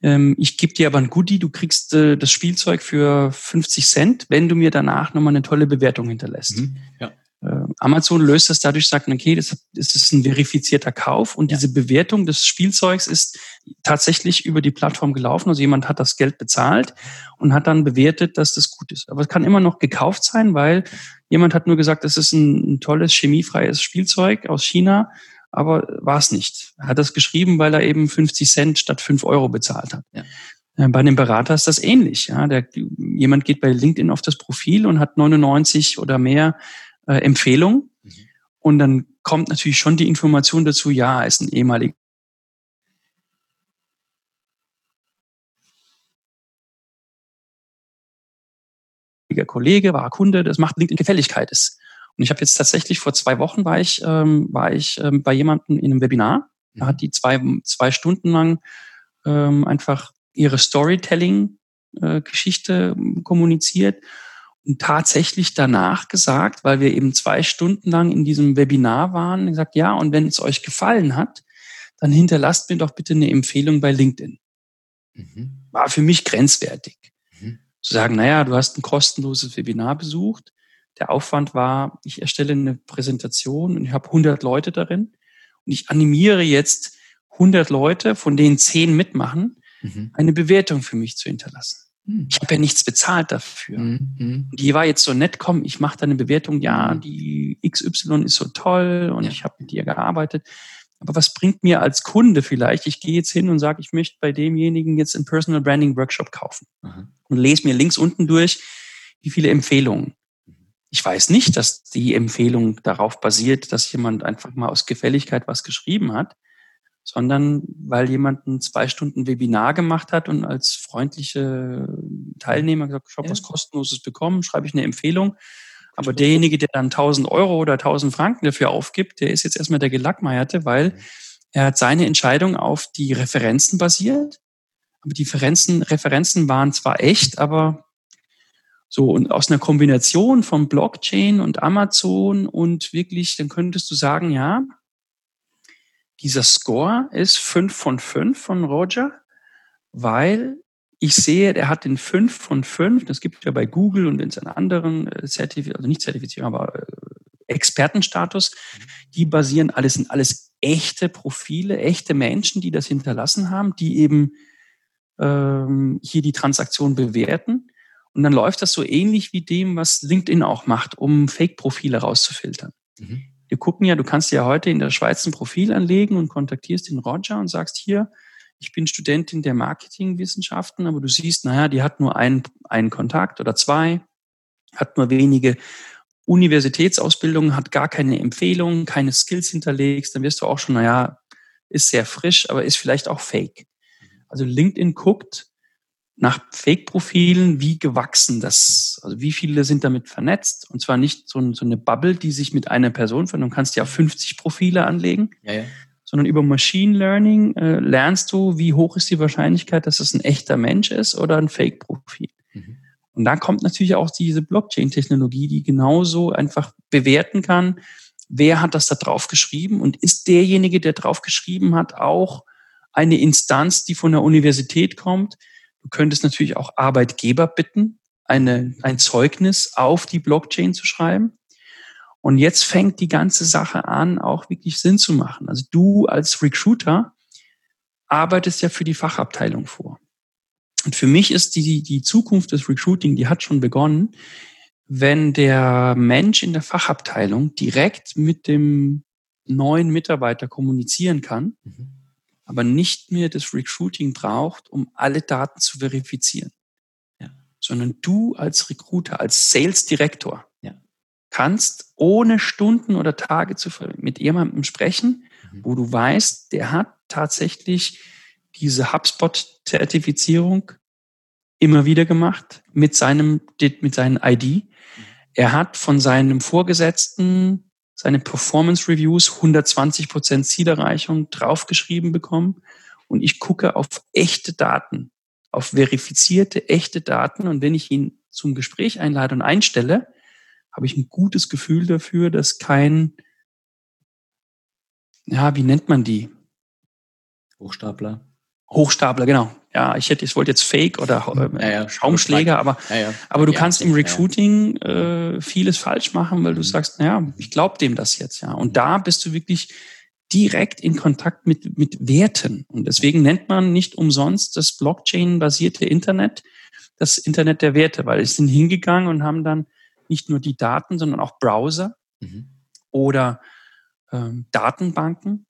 Ähm, ich gebe dir aber ein Goodie, du kriegst äh, das Spielzeug für 50 Cent, wenn du mir danach nochmal eine tolle Bewertung hinterlässt. Mhm. Ja. Äh, Amazon löst das dadurch, sagt, okay, das, ist ein verifizierter Kauf und ja. diese Bewertung des Spielzeugs ist tatsächlich über die Plattform gelaufen. Also jemand hat das Geld bezahlt und hat dann bewertet, dass das gut ist. Aber es kann immer noch gekauft sein, weil jemand hat nur gesagt, das ist ein, ein tolles chemiefreies Spielzeug aus China, aber war es nicht. Er hat das geschrieben, weil er eben 50 Cent statt 5 Euro bezahlt hat. Ja. Äh, bei einem Berater ist das ähnlich. Ja, der, jemand geht bei LinkedIn auf das Profil und hat 99 oder mehr äh, Empfehlungen. Mhm. Und dann kommt natürlich schon die Information dazu, ja, ist ein ehemaliger Kollege, war Kunde, das macht LinkedIn Gefälligkeit. Ist. Und ich habe jetzt tatsächlich vor zwei Wochen war ich, ähm, war ich ähm, bei jemandem in einem Webinar. Da hat mhm. die zwei, zwei Stunden lang ähm, einfach ihre Storytelling-Geschichte äh, kommuniziert und tatsächlich danach gesagt, weil wir eben zwei Stunden lang in diesem Webinar waren, gesagt, ja, und wenn es euch gefallen hat, dann hinterlasst mir doch bitte eine Empfehlung bei LinkedIn. Mhm. War für mich grenzwertig. Zu sagen, naja, du hast ein kostenloses Webinar besucht. Der Aufwand war, ich erstelle eine Präsentation und ich habe 100 Leute darin und ich animiere jetzt 100 Leute, von denen 10 mitmachen, mhm. eine Bewertung für mich zu hinterlassen. Mhm. Ich habe ja nichts bezahlt dafür. Mhm. Die war jetzt so nett, komm, ich mache da eine Bewertung, ja, die XY ist so toll und ja. ich habe mit dir gearbeitet. Aber was bringt mir als Kunde vielleicht? Ich gehe jetzt hin und sage, ich möchte bei demjenigen jetzt einen Personal Branding Workshop kaufen mhm. und lese mir links unten durch, wie viele Empfehlungen. Mhm. Ich weiß nicht, dass die Empfehlung darauf basiert, dass jemand einfach mal aus Gefälligkeit was geschrieben hat, sondern weil jemand ein zwei Stunden Webinar gemacht hat und als freundliche Teilnehmer gesagt, ich habe ja. was kostenloses bekommen, schreibe ich eine Empfehlung. Aber derjenige, der dann 1000 Euro oder 1000 Franken dafür aufgibt, der ist jetzt erstmal der Gelackmeierte, weil er hat seine Entscheidung auf die Referenzen basiert. Aber die Referenzen, Referenzen waren zwar echt, aber so, und aus einer Kombination von Blockchain und Amazon und wirklich, dann könntest du sagen, ja, dieser Score ist 5 von 5 von Roger, weil ich sehe, er hat den 5 von 5, das gibt es ja bei Google und in seinen anderen äh, Zertifizierungen, also nicht Zertifizierung, aber äh, Expertenstatus, die basieren alles, sind alles echte Profile, echte Menschen, die das hinterlassen haben, die eben ähm, hier die Transaktion bewerten. Und dann läuft das so ähnlich wie dem, was LinkedIn auch macht, um Fake-Profile rauszufiltern. Mhm wir gucken ja, du kannst ja heute in der Schweiz ein Profil anlegen und kontaktierst den Roger und sagst hier, ich bin Studentin der Marketingwissenschaften, aber du siehst, naja, die hat nur einen, einen Kontakt oder zwei, hat nur wenige. Universitätsausbildungen, hat gar keine Empfehlungen, keine Skills hinterlegst, dann wirst du auch schon, naja, ist sehr frisch, aber ist vielleicht auch fake. Also LinkedIn guckt, nach Fake-Profilen, wie gewachsen das, also wie viele sind damit vernetzt? Und zwar nicht so, so eine Bubble, die sich mit einer Person von, du kannst ja 50 Profile anlegen, ja, ja. Sondern über Machine Learning äh, lernst du, wie hoch ist die Wahrscheinlichkeit, dass es ein echter Mensch ist oder ein Fake-Profil. Mhm. Und da kommt natürlich auch diese Blockchain-Technologie, die genauso einfach bewerten kann, wer hat das da drauf geschrieben und ist derjenige, der drauf geschrieben hat, auch eine Instanz, die von der Universität kommt, Du könntest natürlich auch Arbeitgeber bitten, eine, ein Zeugnis auf die Blockchain zu schreiben. Und jetzt fängt die ganze Sache an, auch wirklich Sinn zu machen. Also du als Recruiter arbeitest ja für die Fachabteilung vor. Und für mich ist die, die Zukunft des Recruiting, die hat schon begonnen, wenn der Mensch in der Fachabteilung direkt mit dem neuen Mitarbeiter kommunizieren kann. Mhm aber nicht mehr das Recruiting braucht, um alle Daten zu verifizieren. Ja. Sondern du als Recruiter, als Sales Director. Kannst ohne Stunden oder Tage zu mit jemandem sprechen, mhm. wo du weißt, der hat tatsächlich diese HubSpot-Zertifizierung immer wieder gemacht mit seinem, mit seinen ID. Mhm. Er hat von seinem Vorgesetzten seine Performance Reviews 120 Prozent Zielerreichung draufgeschrieben bekommen. Und ich gucke auf echte Daten, auf verifizierte, echte Daten. Und wenn ich ihn zum Gespräch einlade und einstelle, habe ich ein gutes Gefühl dafür, dass kein, ja, wie nennt man die? Hochstapler. Hochstapler, genau. Ja, ich hätte, ich wollte jetzt Fake oder äh, ja, ja. Schaumschläger, aber, ja, aber du kannst im Recruiting äh, vieles falsch machen, weil du mhm. sagst, naja, ich glaube dem das jetzt, ja. Und da bist du wirklich direkt in Kontakt mit, mit Werten. Und deswegen nennt man nicht umsonst das Blockchain-basierte Internet das Internet der Werte, weil es sind hingegangen und haben dann nicht nur die Daten, sondern auch Browser mhm. oder ähm, Datenbanken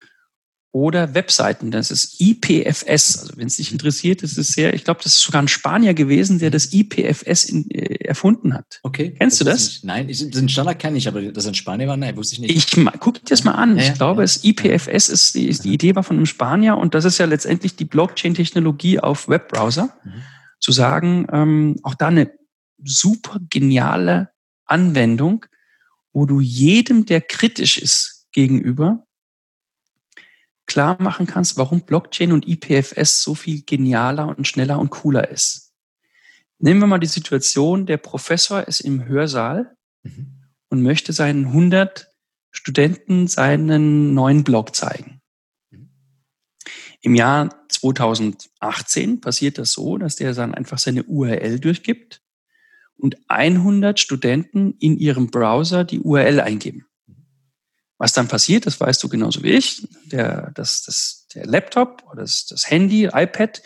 oder Webseiten. Das ist IPFS. Also wenn es dich interessiert, das ist sehr, ich glaube, das ist sogar ein Spanier gewesen, der das IPFS in, äh, erfunden hat. Okay. Kennst du das? Nicht, nein, ich, den Standard kenne ich, aber dass ein Spanier war, nein, wusste ich nicht. Ich guck dir das mal an. Ja, ich glaube, ja. es IPFS ist, die, ist die Idee war von einem Spanier und das ist ja letztendlich die Blockchain-Technologie auf Webbrowser. Mhm. Zu sagen, ähm, auch da eine super geniale Anwendung, wo du jedem, der kritisch ist gegenüber, klar machen kannst, warum Blockchain und IPFS so viel genialer und schneller und cooler ist. Nehmen wir mal die Situation, der Professor ist im Hörsaal mhm. und möchte seinen 100 Studenten seinen neuen Blog zeigen. Mhm. Im Jahr 2018 passiert das so, dass der dann einfach seine URL durchgibt und 100 Studenten in ihrem Browser die URL eingeben. Was dann passiert, das weißt du genauso wie ich. Der, das, das, der Laptop oder das, das Handy, iPad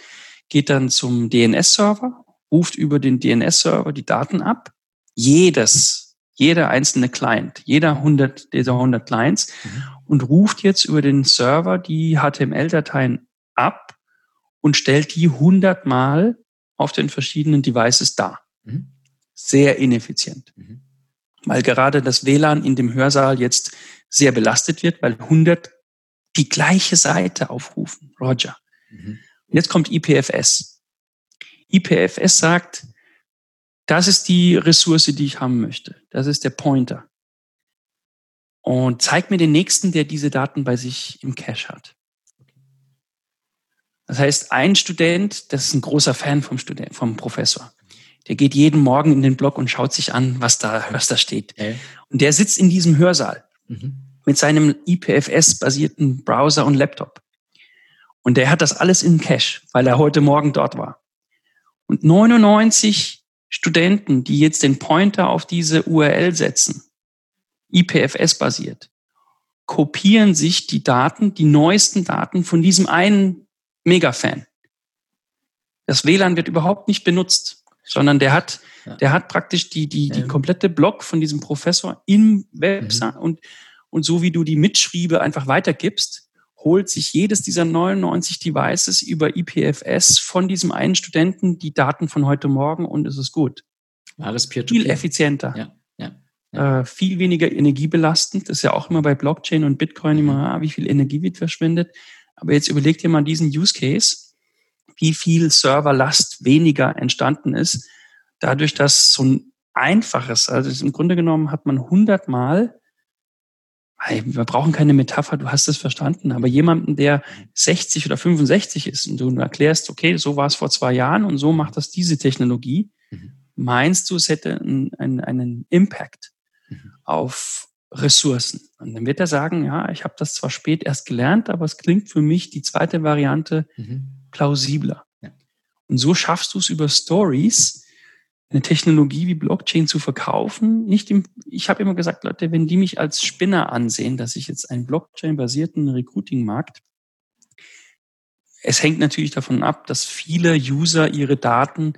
geht dann zum DNS-Server, ruft über den DNS-Server die Daten ab. Jedes, jeder einzelne Client, jeder 100 dieser 100 Clients mhm. und ruft jetzt über den Server die HTML-Dateien ab und stellt die 100 Mal auf den verschiedenen Devices dar. Mhm. Sehr ineffizient. Mhm. Weil gerade das WLAN in dem Hörsaal jetzt sehr belastet wird, weil 100 die gleiche Seite aufrufen. Roger. Mhm. Und jetzt kommt IPFS. IPFS sagt, das ist die Ressource, die ich haben möchte. Das ist der Pointer. Und zeig mir den nächsten, der diese Daten bei sich im Cache hat. Das heißt, ein Student, das ist ein großer Fan vom Student, vom Professor. Der geht jeden Morgen in den Blog und schaut sich an, was da, was da steht. Okay. Und der sitzt in diesem Hörsaal. Mhm mit seinem IPFS-basierten Browser und Laptop. Und der hat das alles in Cache, weil er heute Morgen dort war. Und 99 Studenten, die jetzt den Pointer auf diese URL setzen, IPFS-basiert, kopieren sich die Daten, die neuesten Daten von diesem einen Mega-Fan. Das WLAN wird überhaupt nicht benutzt, sondern der hat, der hat praktisch die, die, die komplette Blog von diesem Professor im Website mhm. und und so wie du die Mitschriebe einfach weitergibst, holt sich jedes dieser 99 Devices über IPFS von diesem einen Studenten die Daten von heute Morgen und es ist gut. Alles peer Viel effizienter. Ja, ja, ja. Äh, viel weniger energiebelastend. Das ist ja auch immer bei Blockchain und Bitcoin immer, mhm. ah, wie viel Energie wird verschwendet. Aber jetzt überleg dir mal diesen Use Case, wie viel Serverlast weniger entstanden ist, dadurch, dass so ein einfaches, also im Grunde genommen hat man 100 Mal wir brauchen keine Metapher, du hast es verstanden, aber jemanden, der 60 oder 65 ist und du erklärst, okay, so war es vor zwei Jahren und so macht das diese Technologie, mhm. meinst du, es hätte einen, einen, einen Impact mhm. auf Ressourcen? Und dann wird er sagen, ja, ich habe das zwar spät erst gelernt, aber es klingt für mich die zweite Variante mhm. plausibler. Ja. Und so schaffst du es über Stories, eine Technologie wie Blockchain zu verkaufen. Nicht im, ich habe immer gesagt, Leute, wenn die mich als Spinner ansehen, dass ich jetzt einen Blockchain-basierten Recruiting-Markt, es hängt natürlich davon ab, dass viele User ihre Daten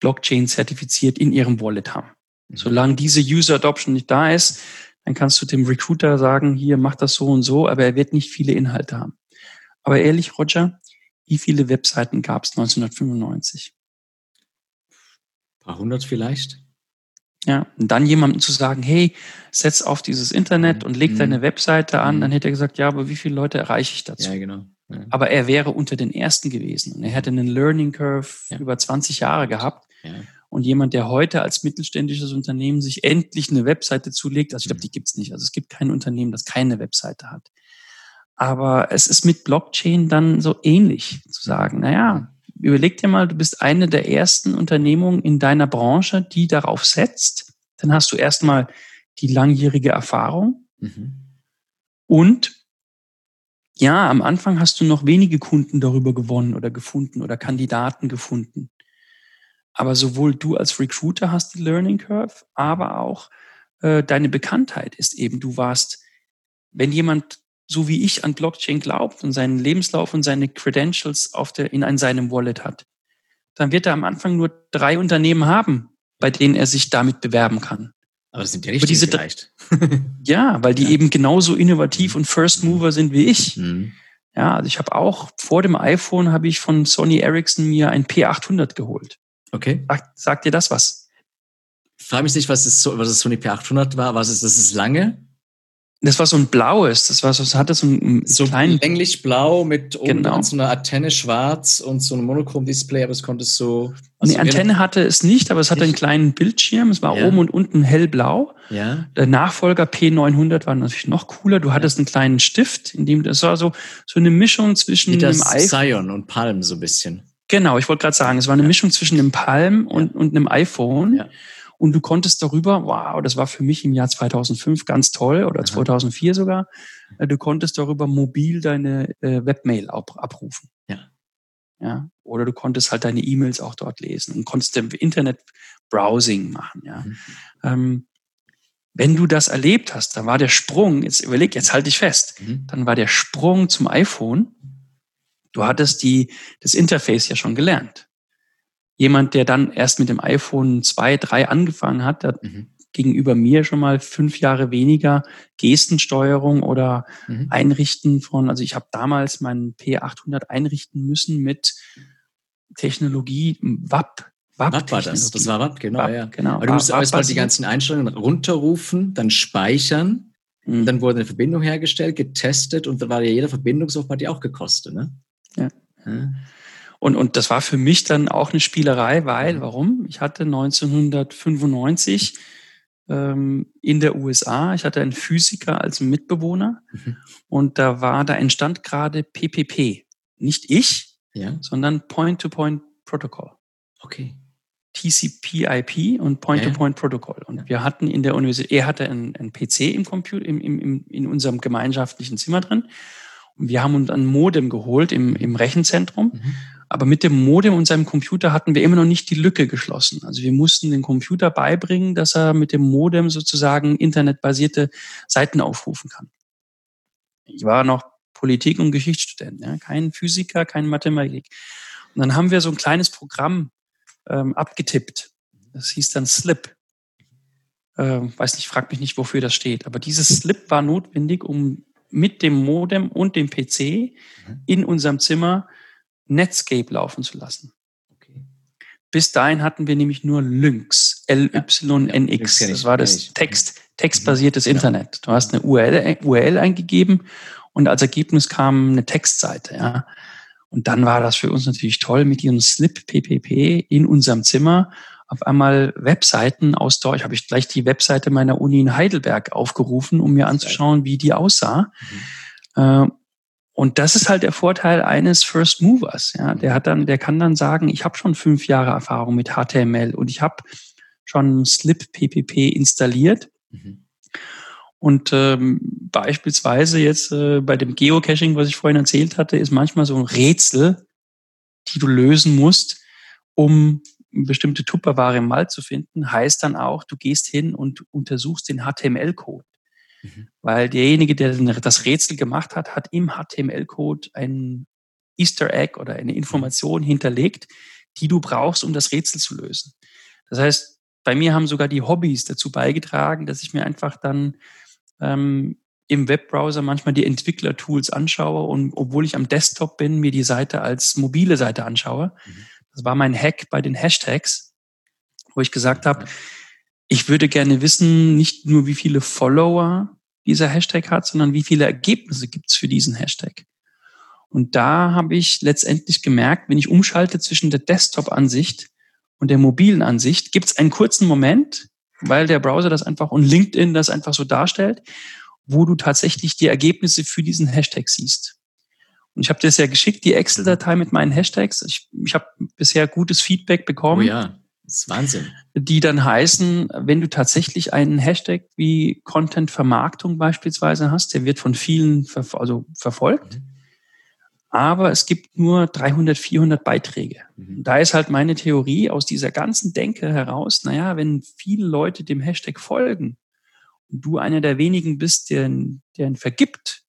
Blockchain zertifiziert in ihrem Wallet haben. Mhm. Solange diese User Adoption nicht da ist, dann kannst du dem Recruiter sagen, hier mach das so und so, aber er wird nicht viele Inhalte haben. Aber ehrlich, Roger, wie viele Webseiten gab es 1995? paar hundert vielleicht. Ja, und dann jemandem zu sagen, hey, setz auf dieses Internet und leg mhm. deine Webseite an, mhm. dann hätte er gesagt, ja, aber wie viele Leute erreiche ich dazu? Ja, genau. Ja. Aber er wäre unter den Ersten gewesen und er hätte einen Learning Curve ja. über 20 Jahre gehabt. Ja. Und jemand, der heute als mittelständisches Unternehmen sich endlich eine Webseite zulegt, also ich glaube, mhm. die gibt's nicht. Also es gibt kein Unternehmen, das keine Webseite hat. Aber es ist mit Blockchain dann so ähnlich zu sagen, naja, überleg dir mal, du bist eine der ersten Unternehmungen in deiner Branche, die darauf setzt. Dann hast du erstmal die langjährige Erfahrung. Mhm. Und ja, am Anfang hast du noch wenige Kunden darüber gewonnen oder gefunden oder Kandidaten gefunden. Aber sowohl du als Recruiter hast die Learning Curve, aber auch äh, deine Bekanntheit ist eben, du warst, wenn jemand so wie ich an Blockchain glaubt und seinen Lebenslauf und seine Credentials auf der, in einem, seinem Wallet hat, dann wird er am Anfang nur drei Unternehmen haben, bei denen er sich damit bewerben kann. Aber das sind die richtigen diese, vielleicht. ja, weil die ja. eben genauso innovativ und First Mover sind wie ich. Mhm. Ja, also ich habe auch vor dem iPhone habe ich von Sony Ericsson mir ein P800 geholt. Okay. Sagt, sagt dir das was? Frage mich nicht, was das, was das Sony P800 war. Was ist das? Ist lange? Das war so ein blaues, das war so, das hatte so ein so kleinen länglich blau mit oben genau. so einer Antenne schwarz und so ein Monochrom-Display, aber es konnte so. Also die Antenne hatte es nicht, aber es hatte nicht? einen kleinen Bildschirm. Es war ja. oben und unten hellblau. Ja. Der Nachfolger P900 war natürlich noch cooler. Du hattest einen kleinen Stift, in dem das war so so eine Mischung zwischen Wie das einem iPhone und Palm so ein bisschen. Genau, ich wollte gerade sagen, es war eine ja. Mischung zwischen einem Palm und, und einem iPhone. Ja. Und du konntest darüber, wow, das war für mich im Jahr 2005 ganz toll oder Aha. 2004 sogar, äh, du konntest darüber mobil deine äh, Webmail ab, abrufen. Ja. Ja. Oder du konntest halt deine E-Mails auch dort lesen und konntest im Internet Browsing machen. Ja. Mhm. Ähm, wenn du das erlebt hast, dann war der Sprung, jetzt überleg, jetzt halte ich fest, mhm. dann war der Sprung zum iPhone, du hattest die, das Interface ja schon gelernt jemand, der dann erst mit dem iPhone 2, 3 angefangen hat, hat mhm. gegenüber mir schon mal fünf Jahre weniger Gestensteuerung oder mhm. Einrichten von, also ich habe damals meinen P800 einrichten müssen mit Technologie WAP. WAP, WAP war das, das war WAP, genau. WAP, ja. genau. Aber du musst erstmal die ganzen Einstellungen runterrufen, dann speichern, mhm. dann wurde eine Verbindung hergestellt, getestet und dann war ja jeder Verbindungsaufbau die auch gekostet, ne? Ja. ja. Und, und das war für mich dann auch eine Spielerei, weil, mhm. warum? Ich hatte 1995 ähm, in der USA, ich hatte einen Physiker als Mitbewohner mhm. und da war, da entstand gerade PPP. Nicht ich, ja. sondern Point-to-Point Protocol. Okay. TCP/IP und Point-to-Point-Protokoll. Und ja. wir hatten in der Universität, er hatte einen, einen PC im Computer, im, im, in unserem gemeinschaftlichen Zimmer drin. Wir haben uns ein Modem geholt im, im Rechenzentrum. Mhm. Aber mit dem Modem und seinem Computer hatten wir immer noch nicht die Lücke geschlossen. Also wir mussten den Computer beibringen, dass er mit dem Modem sozusagen internetbasierte Seiten aufrufen kann. Ich war noch Politik- und Geschichtsstudent, ja, kein Physiker, kein Mathematik. Und dann haben wir so ein kleines Programm ähm, abgetippt. Das hieß dann Slip. Ähm, weiß nicht, frag mich nicht, wofür das steht. Aber dieses Slip war notwendig, um mit dem Modem und dem PC mhm. in unserem Zimmer Netscape laufen zu lassen. Okay. Bis dahin hatten wir nämlich nur Lynx, L-Y-N-X. Das war das Text, textbasiertes mhm. Internet. Du hast eine URL, URL eingegeben und als Ergebnis kam eine Textseite, ja. Und dann war das für uns natürlich toll mit diesem Slip PPP in unserem Zimmer auf einmal Webseiten aus Deutsch. Habe ich gleich die Webseite meiner Uni in Heidelberg aufgerufen, um mir anzuschauen, wie die aussah. Mhm. Und das ist halt der Vorteil eines First Movers. Ja, der hat dann, der kann dann sagen, ich habe schon fünf Jahre Erfahrung mit HTML und ich habe schon Slip PPP installiert. Mhm. Und ähm, beispielsweise jetzt äh, bei dem Geocaching, was ich vorhin erzählt hatte, ist manchmal so ein Rätsel, die du lösen musst, um bestimmte Tupperware im Wald zu finden, heißt dann auch, du gehst hin und untersuchst den HTML-Code. Mhm. Weil derjenige, der das Rätsel gemacht hat, hat im HTML-Code ein Easter Egg oder eine Information hinterlegt, die du brauchst, um das Rätsel zu lösen. Das heißt, bei mir haben sogar die Hobbys dazu beigetragen, dass ich mir einfach dann ähm, im Webbrowser manchmal die Entwickler-Tools anschaue und obwohl ich am Desktop bin, mir die Seite als mobile Seite anschaue. Mhm. Das war mein Hack bei den Hashtags, wo ich gesagt habe, ich würde gerne wissen, nicht nur wie viele Follower dieser Hashtag hat, sondern wie viele Ergebnisse gibt es für diesen Hashtag. Und da habe ich letztendlich gemerkt, wenn ich umschalte zwischen der Desktop-Ansicht und der mobilen Ansicht, gibt es einen kurzen Moment, weil der Browser das einfach und LinkedIn das einfach so darstellt, wo du tatsächlich die Ergebnisse für diesen Hashtag siehst. Und ich habe dir das ja geschickt, die Excel-Datei mit meinen Hashtags. Ich, ich habe bisher gutes Feedback bekommen. Oh ja. Das ist Wahnsinn. Die dann heißen, wenn du tatsächlich einen Hashtag wie Content-Vermarktung beispielsweise hast, der wird von vielen ver also verfolgt. Mhm. Aber es gibt nur 300, 400 Beiträge. Mhm. Da ist halt meine Theorie aus dieser ganzen Denke heraus, naja, wenn viele Leute dem Hashtag folgen und du einer der wenigen bist, der, der ihn vergibt,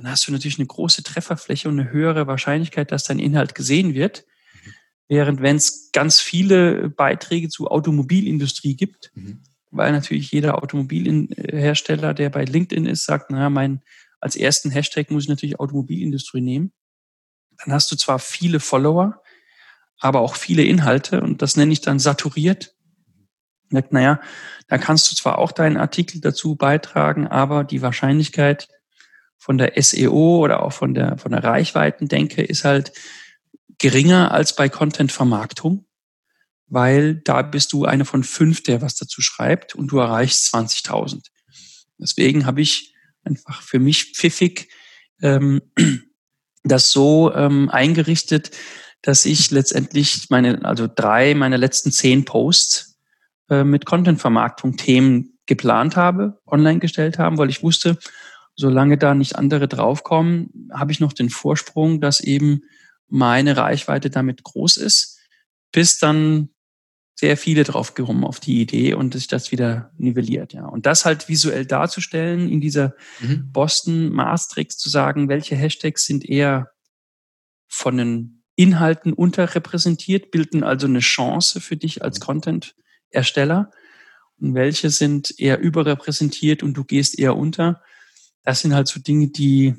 dann hast du natürlich eine große Trefferfläche und eine höhere Wahrscheinlichkeit, dass dein Inhalt gesehen wird. Mhm. Während wenn es ganz viele Beiträge zur Automobilindustrie gibt, mhm. weil natürlich jeder Automobilhersteller, der bei LinkedIn ist, sagt, naja, mein, als ersten Hashtag muss ich natürlich Automobilindustrie nehmen. Dann hast du zwar viele Follower, aber auch viele Inhalte und das nenne ich dann saturiert. Naja, da kannst du zwar auch deinen Artikel dazu beitragen, aber die Wahrscheinlichkeit von der SEO oder auch von der, von der Reichweitendenke ist halt geringer als bei Content-Vermarktung, weil da bist du eine von fünf, der was dazu schreibt und du erreichst 20.000. Deswegen habe ich einfach für mich pfiffig ähm, das so ähm, eingerichtet, dass ich letztendlich meine, also drei meiner letzten zehn Posts äh, mit Content-Vermarktung Themen geplant habe, online gestellt haben, weil ich wusste, solange da nicht andere draufkommen, habe ich noch den Vorsprung, dass eben meine Reichweite damit groß ist, bis dann sehr viele drauf kommen auf die Idee und sich das wieder nivelliert, ja. Und das halt visuell darzustellen, in dieser mhm. Boston Matrix zu sagen, welche Hashtags sind eher von den Inhalten unterrepräsentiert, bilden also eine Chance für dich als mhm. Content-Ersteller und welche sind eher überrepräsentiert und du gehst eher unter. Das sind halt so Dinge, die,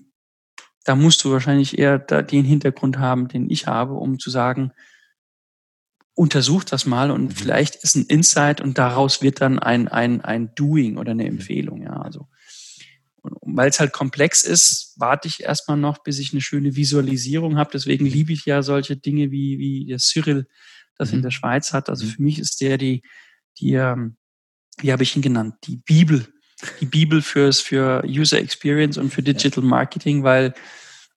da musst du wahrscheinlich eher da den Hintergrund haben, den ich habe, um zu sagen, untersucht das mal und mhm. vielleicht ist ein Insight und daraus wird dann ein, ein, ein Doing oder eine mhm. Empfehlung, ja, also. Weil es halt komplex ist, warte ich erstmal noch, bis ich eine schöne Visualisierung habe. Deswegen mhm. liebe ich ja solche Dinge wie, wie der Cyril das mhm. in der Schweiz hat. Also für mich ist der die, die, ähm, wie habe ich ihn genannt, die Bibel die Bibel fürs, für User Experience und für Digital Marketing, weil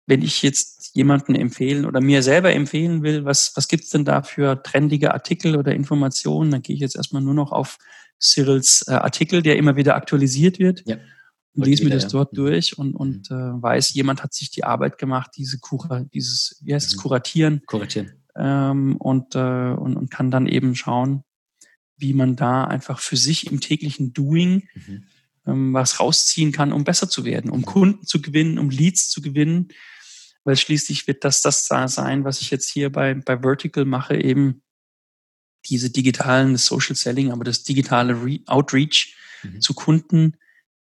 wenn ich jetzt jemanden empfehlen oder mir selber empfehlen will, was, was gibt's denn da für trendige Artikel oder Informationen, dann gehe ich jetzt erstmal nur noch auf Cyrils äh, Artikel, der immer wieder aktualisiert wird. Ja. Und lese mir das dort durch und, und mhm. äh, weiß, jemand hat sich die Arbeit gemacht, diese Kura, dieses, wie heißt es, mhm. Kuratieren. Kuratieren. Ähm, und, äh, und, und kann dann eben schauen, wie man da einfach für sich im täglichen Doing mhm was rausziehen kann, um besser zu werden, um Kunden zu gewinnen, um Leads zu gewinnen. Weil schließlich wird das das da sein, was ich jetzt hier bei, bei Vertical mache, eben diese digitalen, das Social Selling, aber das digitale Re Outreach mhm. zu Kunden,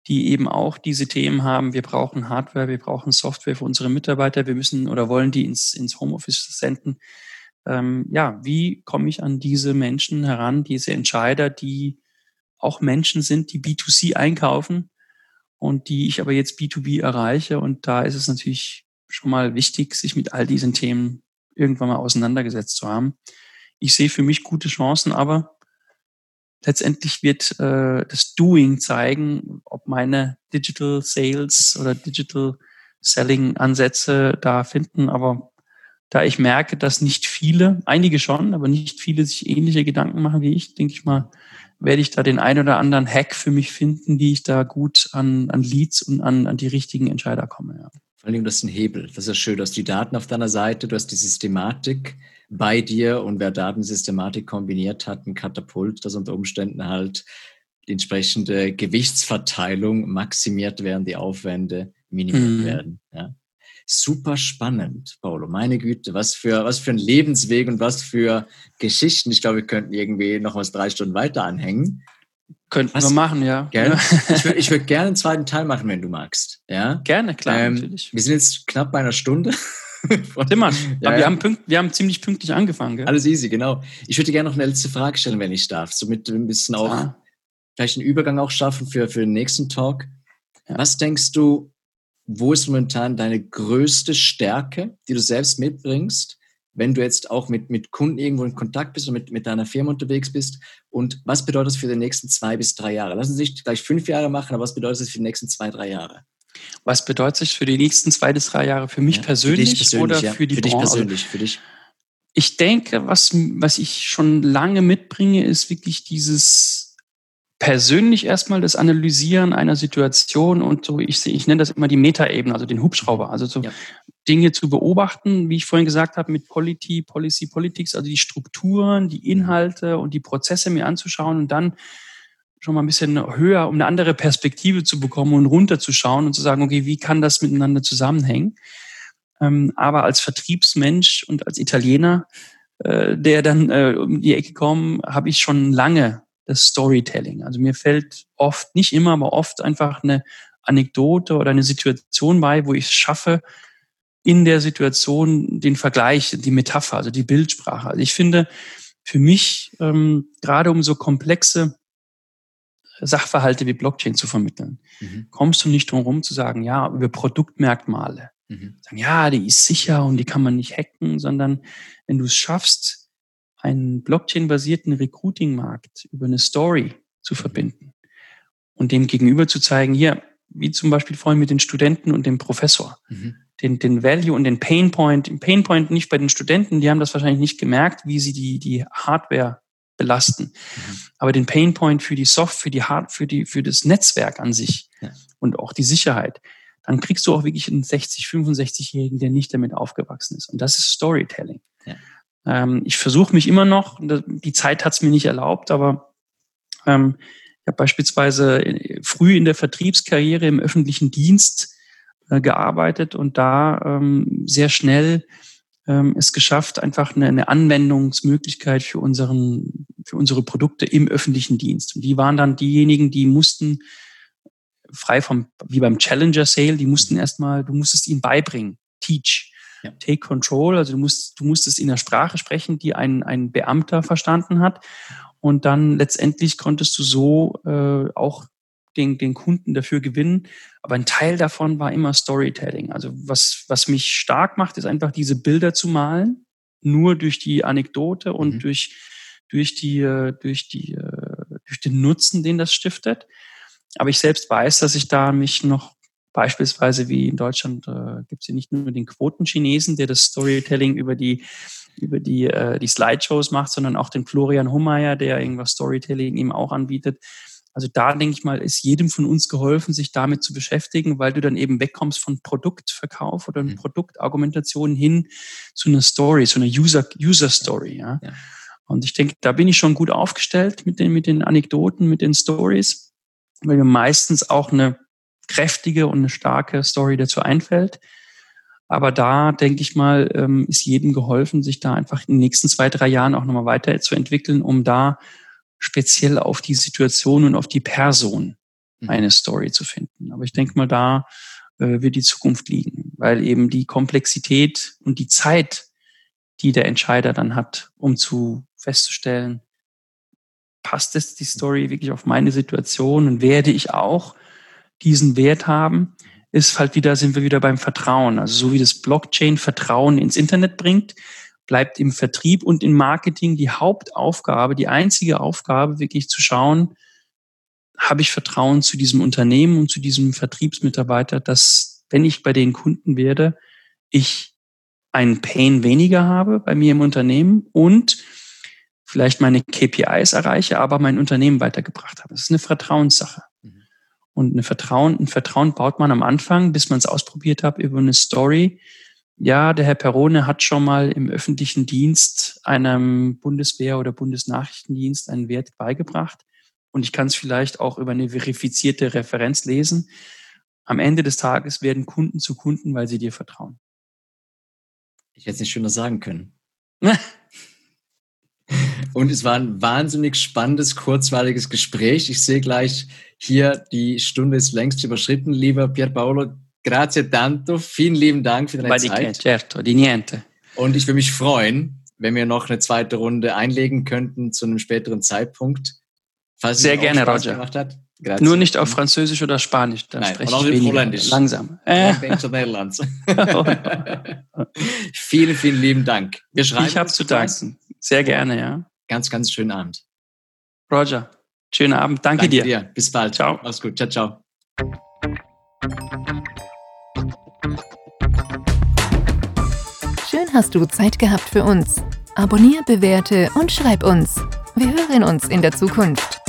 die eben auch diese Themen haben. Wir brauchen Hardware, wir brauchen Software für unsere Mitarbeiter, wir müssen oder wollen die ins, ins Homeoffice senden. Ähm, ja, wie komme ich an diese Menschen heran, diese Entscheider, die auch Menschen sind, die B2C einkaufen und die ich aber jetzt B2B erreiche. Und da ist es natürlich schon mal wichtig, sich mit all diesen Themen irgendwann mal auseinandergesetzt zu haben. Ich sehe für mich gute Chancen, aber letztendlich wird äh, das Doing zeigen, ob meine Digital Sales oder Digital Selling Ansätze da finden. Aber da ich merke, dass nicht viele, einige schon, aber nicht viele sich ähnliche Gedanken machen wie ich, denke ich mal, werde ich da den einen oder anderen Hack für mich finden, wie ich da gut an, an Leads und an, an die richtigen Entscheider komme. Ja. Vor allem, das ist ein Hebel. Das ist schön. Du hast die Daten auf deiner Seite, du hast die Systematik bei dir und wer Datensystematik kombiniert hat, ein Katapult, das unter Umständen halt die entsprechende Gewichtsverteilung maximiert werden, die Aufwände minimiert mhm. werden. Ja super spannend, Paulo. Meine Güte, was für, was für ein Lebensweg und was für Geschichten. Ich glaube, wir könnten irgendwie noch was drei Stunden weiter anhängen. Könnten was? wir machen, ja. Gerne. ich würde würd gerne einen zweiten Teil machen, wenn du magst. Ja? Gerne, klar, ähm, natürlich. Wir sind jetzt knapp bei einer Stunde. Immer. Ja, Aber wir, haben pünkt, wir haben ziemlich pünktlich angefangen. Gell? Alles easy, genau. Ich würde gerne noch eine letzte Frage stellen, wenn ich darf. Somit ein bisschen auch ja. vielleicht einen Übergang auch schaffen für, für den nächsten Talk. Ja. Was denkst du, wo ist momentan deine größte Stärke, die du selbst mitbringst, wenn du jetzt auch mit, mit Kunden irgendwo in Kontakt bist und mit, mit deiner Firma unterwegs bist? Und was bedeutet das für die nächsten zwei bis drei Jahre? Lassen Sie sich gleich fünf Jahre machen, aber was bedeutet das für die nächsten zwei, drei Jahre? Was bedeutet es für die nächsten zwei bis drei Jahre? Für mich ja, persönlich, für persönlich, oder ja. für die Für dich persönlich, für dich. Ich denke, was, was ich schon lange mitbringe, ist wirklich dieses persönlich erstmal das Analysieren einer Situation und so, ich, ich nenne das immer die Metaebene, also den Hubschrauber, also so ja. Dinge zu beobachten, wie ich vorhin gesagt habe, mit Polity, Policy, Politics, also die Strukturen, die Inhalte und die Prozesse mir anzuschauen und dann schon mal ein bisschen höher, um eine andere Perspektive zu bekommen und runterzuschauen und zu sagen, okay, wie kann das miteinander zusammenhängen? Ähm, aber als Vertriebsmensch und als Italiener, äh, der dann äh, um die Ecke kommt, habe ich schon lange das Storytelling. Also mir fällt oft, nicht immer, aber oft einfach eine Anekdote oder eine Situation bei, wo ich es schaffe, in der Situation den Vergleich, die Metapher, also die Bildsprache. Also ich finde, für mich, ähm, gerade um so komplexe Sachverhalte wie Blockchain zu vermitteln, mhm. kommst du nicht drum herum zu sagen, ja, über Produktmerkmale. Mhm. Sagen, ja, die ist sicher und die kann man nicht hacken, sondern wenn du es schaffst, einen Blockchain-basierten Recruiting-Markt über eine Story zu mhm. verbinden und dem gegenüber zu zeigen, hier, wie zum Beispiel vorhin mit den Studenten und dem Professor. Mhm den, den Value und den Pain Point, den Pain Point nicht bei den Studenten, die haben das wahrscheinlich nicht gemerkt, wie sie die, die Hardware belasten. Mhm. Aber den Pain Point für die Soft, für die Hard, für die, für das Netzwerk an sich ja. und auch die Sicherheit, dann kriegst du auch wirklich einen 60, 65-Jährigen, der nicht damit aufgewachsen ist. Und das ist Storytelling. Ja. Ähm, ich versuche mich immer noch, die Zeit hat es mir nicht erlaubt, aber ähm, ich habe beispielsweise früh in der Vertriebskarriere im öffentlichen Dienst äh, gearbeitet und da ähm, sehr schnell ähm, es geschafft, einfach eine, eine Anwendungsmöglichkeit für unseren, für unsere Produkte im öffentlichen Dienst. Und die waren dann diejenigen, die mussten frei vom, wie beim Challenger Sale, die mussten erstmal, du musstest ihnen beibringen, teach. Ja. Take Control, also du musst, du musstest in der Sprache sprechen, die ein, ein Beamter verstanden hat. Und dann letztendlich konntest du so äh, auch den, den Kunden dafür gewinnen. Aber ein Teil davon war immer Storytelling. Also was, was mich stark macht, ist einfach diese Bilder zu malen, nur durch die Anekdote und mhm. durch, durch, die, äh, durch, die, äh, durch den Nutzen, den das stiftet. Aber ich selbst weiß, dass ich da mich noch beispielsweise wie in Deutschland äh, gibt es ja nicht nur den Quotenchinesen, der das Storytelling über die über die, äh, die Slideshows macht, sondern auch den Florian Hummeyer, der irgendwas Storytelling ihm auch anbietet. Also da denke ich mal, ist jedem von uns geholfen, sich damit zu beschäftigen, weil du dann eben wegkommst von Produktverkauf oder mhm. Produktargumentation hin zu einer Story, zu einer User, User Story. Ja. ja. Und ich denke, da bin ich schon gut aufgestellt mit den, mit den Anekdoten, mit den Stories, weil mir meistens auch eine kräftige und eine starke Story dazu einfällt. Aber da, denke ich mal, ähm, ist jedem geholfen, sich da einfach in den nächsten zwei, drei Jahren auch nochmal weiterzuentwickeln, um da speziell auf die Situation und auf die Person mhm. eine Story zu finden. Aber ich denke mal, da äh, wird die Zukunft liegen, weil eben die Komplexität und die Zeit, die der Entscheider dann hat, um zu festzustellen, passt es die Story wirklich auf meine Situation und werde ich auch diesen Wert haben, ist halt wieder, sind wir wieder beim Vertrauen. Also so wie das Blockchain Vertrauen ins Internet bringt, bleibt im Vertrieb und im Marketing die Hauptaufgabe, die einzige Aufgabe, wirklich zu schauen, habe ich Vertrauen zu diesem Unternehmen und zu diesem Vertriebsmitarbeiter, dass, wenn ich bei den Kunden werde, ich einen Pain weniger habe bei mir im Unternehmen und vielleicht meine KPIs erreiche, aber mein Unternehmen weitergebracht habe. Das ist eine Vertrauenssache. Und eine Vertrauen, ein Vertrauen baut man am Anfang, bis man es ausprobiert hat, über eine Story, ja, der Herr Perone hat schon mal im öffentlichen Dienst einem Bundeswehr- oder Bundesnachrichtendienst einen Wert beigebracht. Und ich kann es vielleicht auch über eine verifizierte Referenz lesen. Am Ende des Tages werden Kunden zu Kunden, weil sie dir vertrauen. Ich hätte es nicht schöner sagen können. Und es war ein wahnsinnig spannendes, kurzweiliges Gespräch. Ich sehe gleich hier, die Stunde ist längst überschritten. Lieber Pier Paolo, Grazie tanto, vielen lieben Dank für deine Bei Zeit. certo, di niente. Und ich würde mich freuen, wenn wir noch eine zweite Runde einlegen könnten zu einem späteren Zeitpunkt. Falls Sehr gerne, Spaß Roger. Nur nicht auf Französisch oder Spanisch, dann Nein, spreche ich. Holländisch. Langsam. Äh. Nederlands. vielen, vielen lieben Dank. Wir schreiben ich habe zu danken. Sehr gerne, ja. Ganz, ganz schönen Abend. Roger, schönen Abend. Danke, Danke dir. dir. Bis bald. Ciao. Mach's gut. Ciao, ciao. Schön hast du Zeit gehabt für uns. Abonnier, bewerte und schreib uns. Wir hören uns in der Zukunft.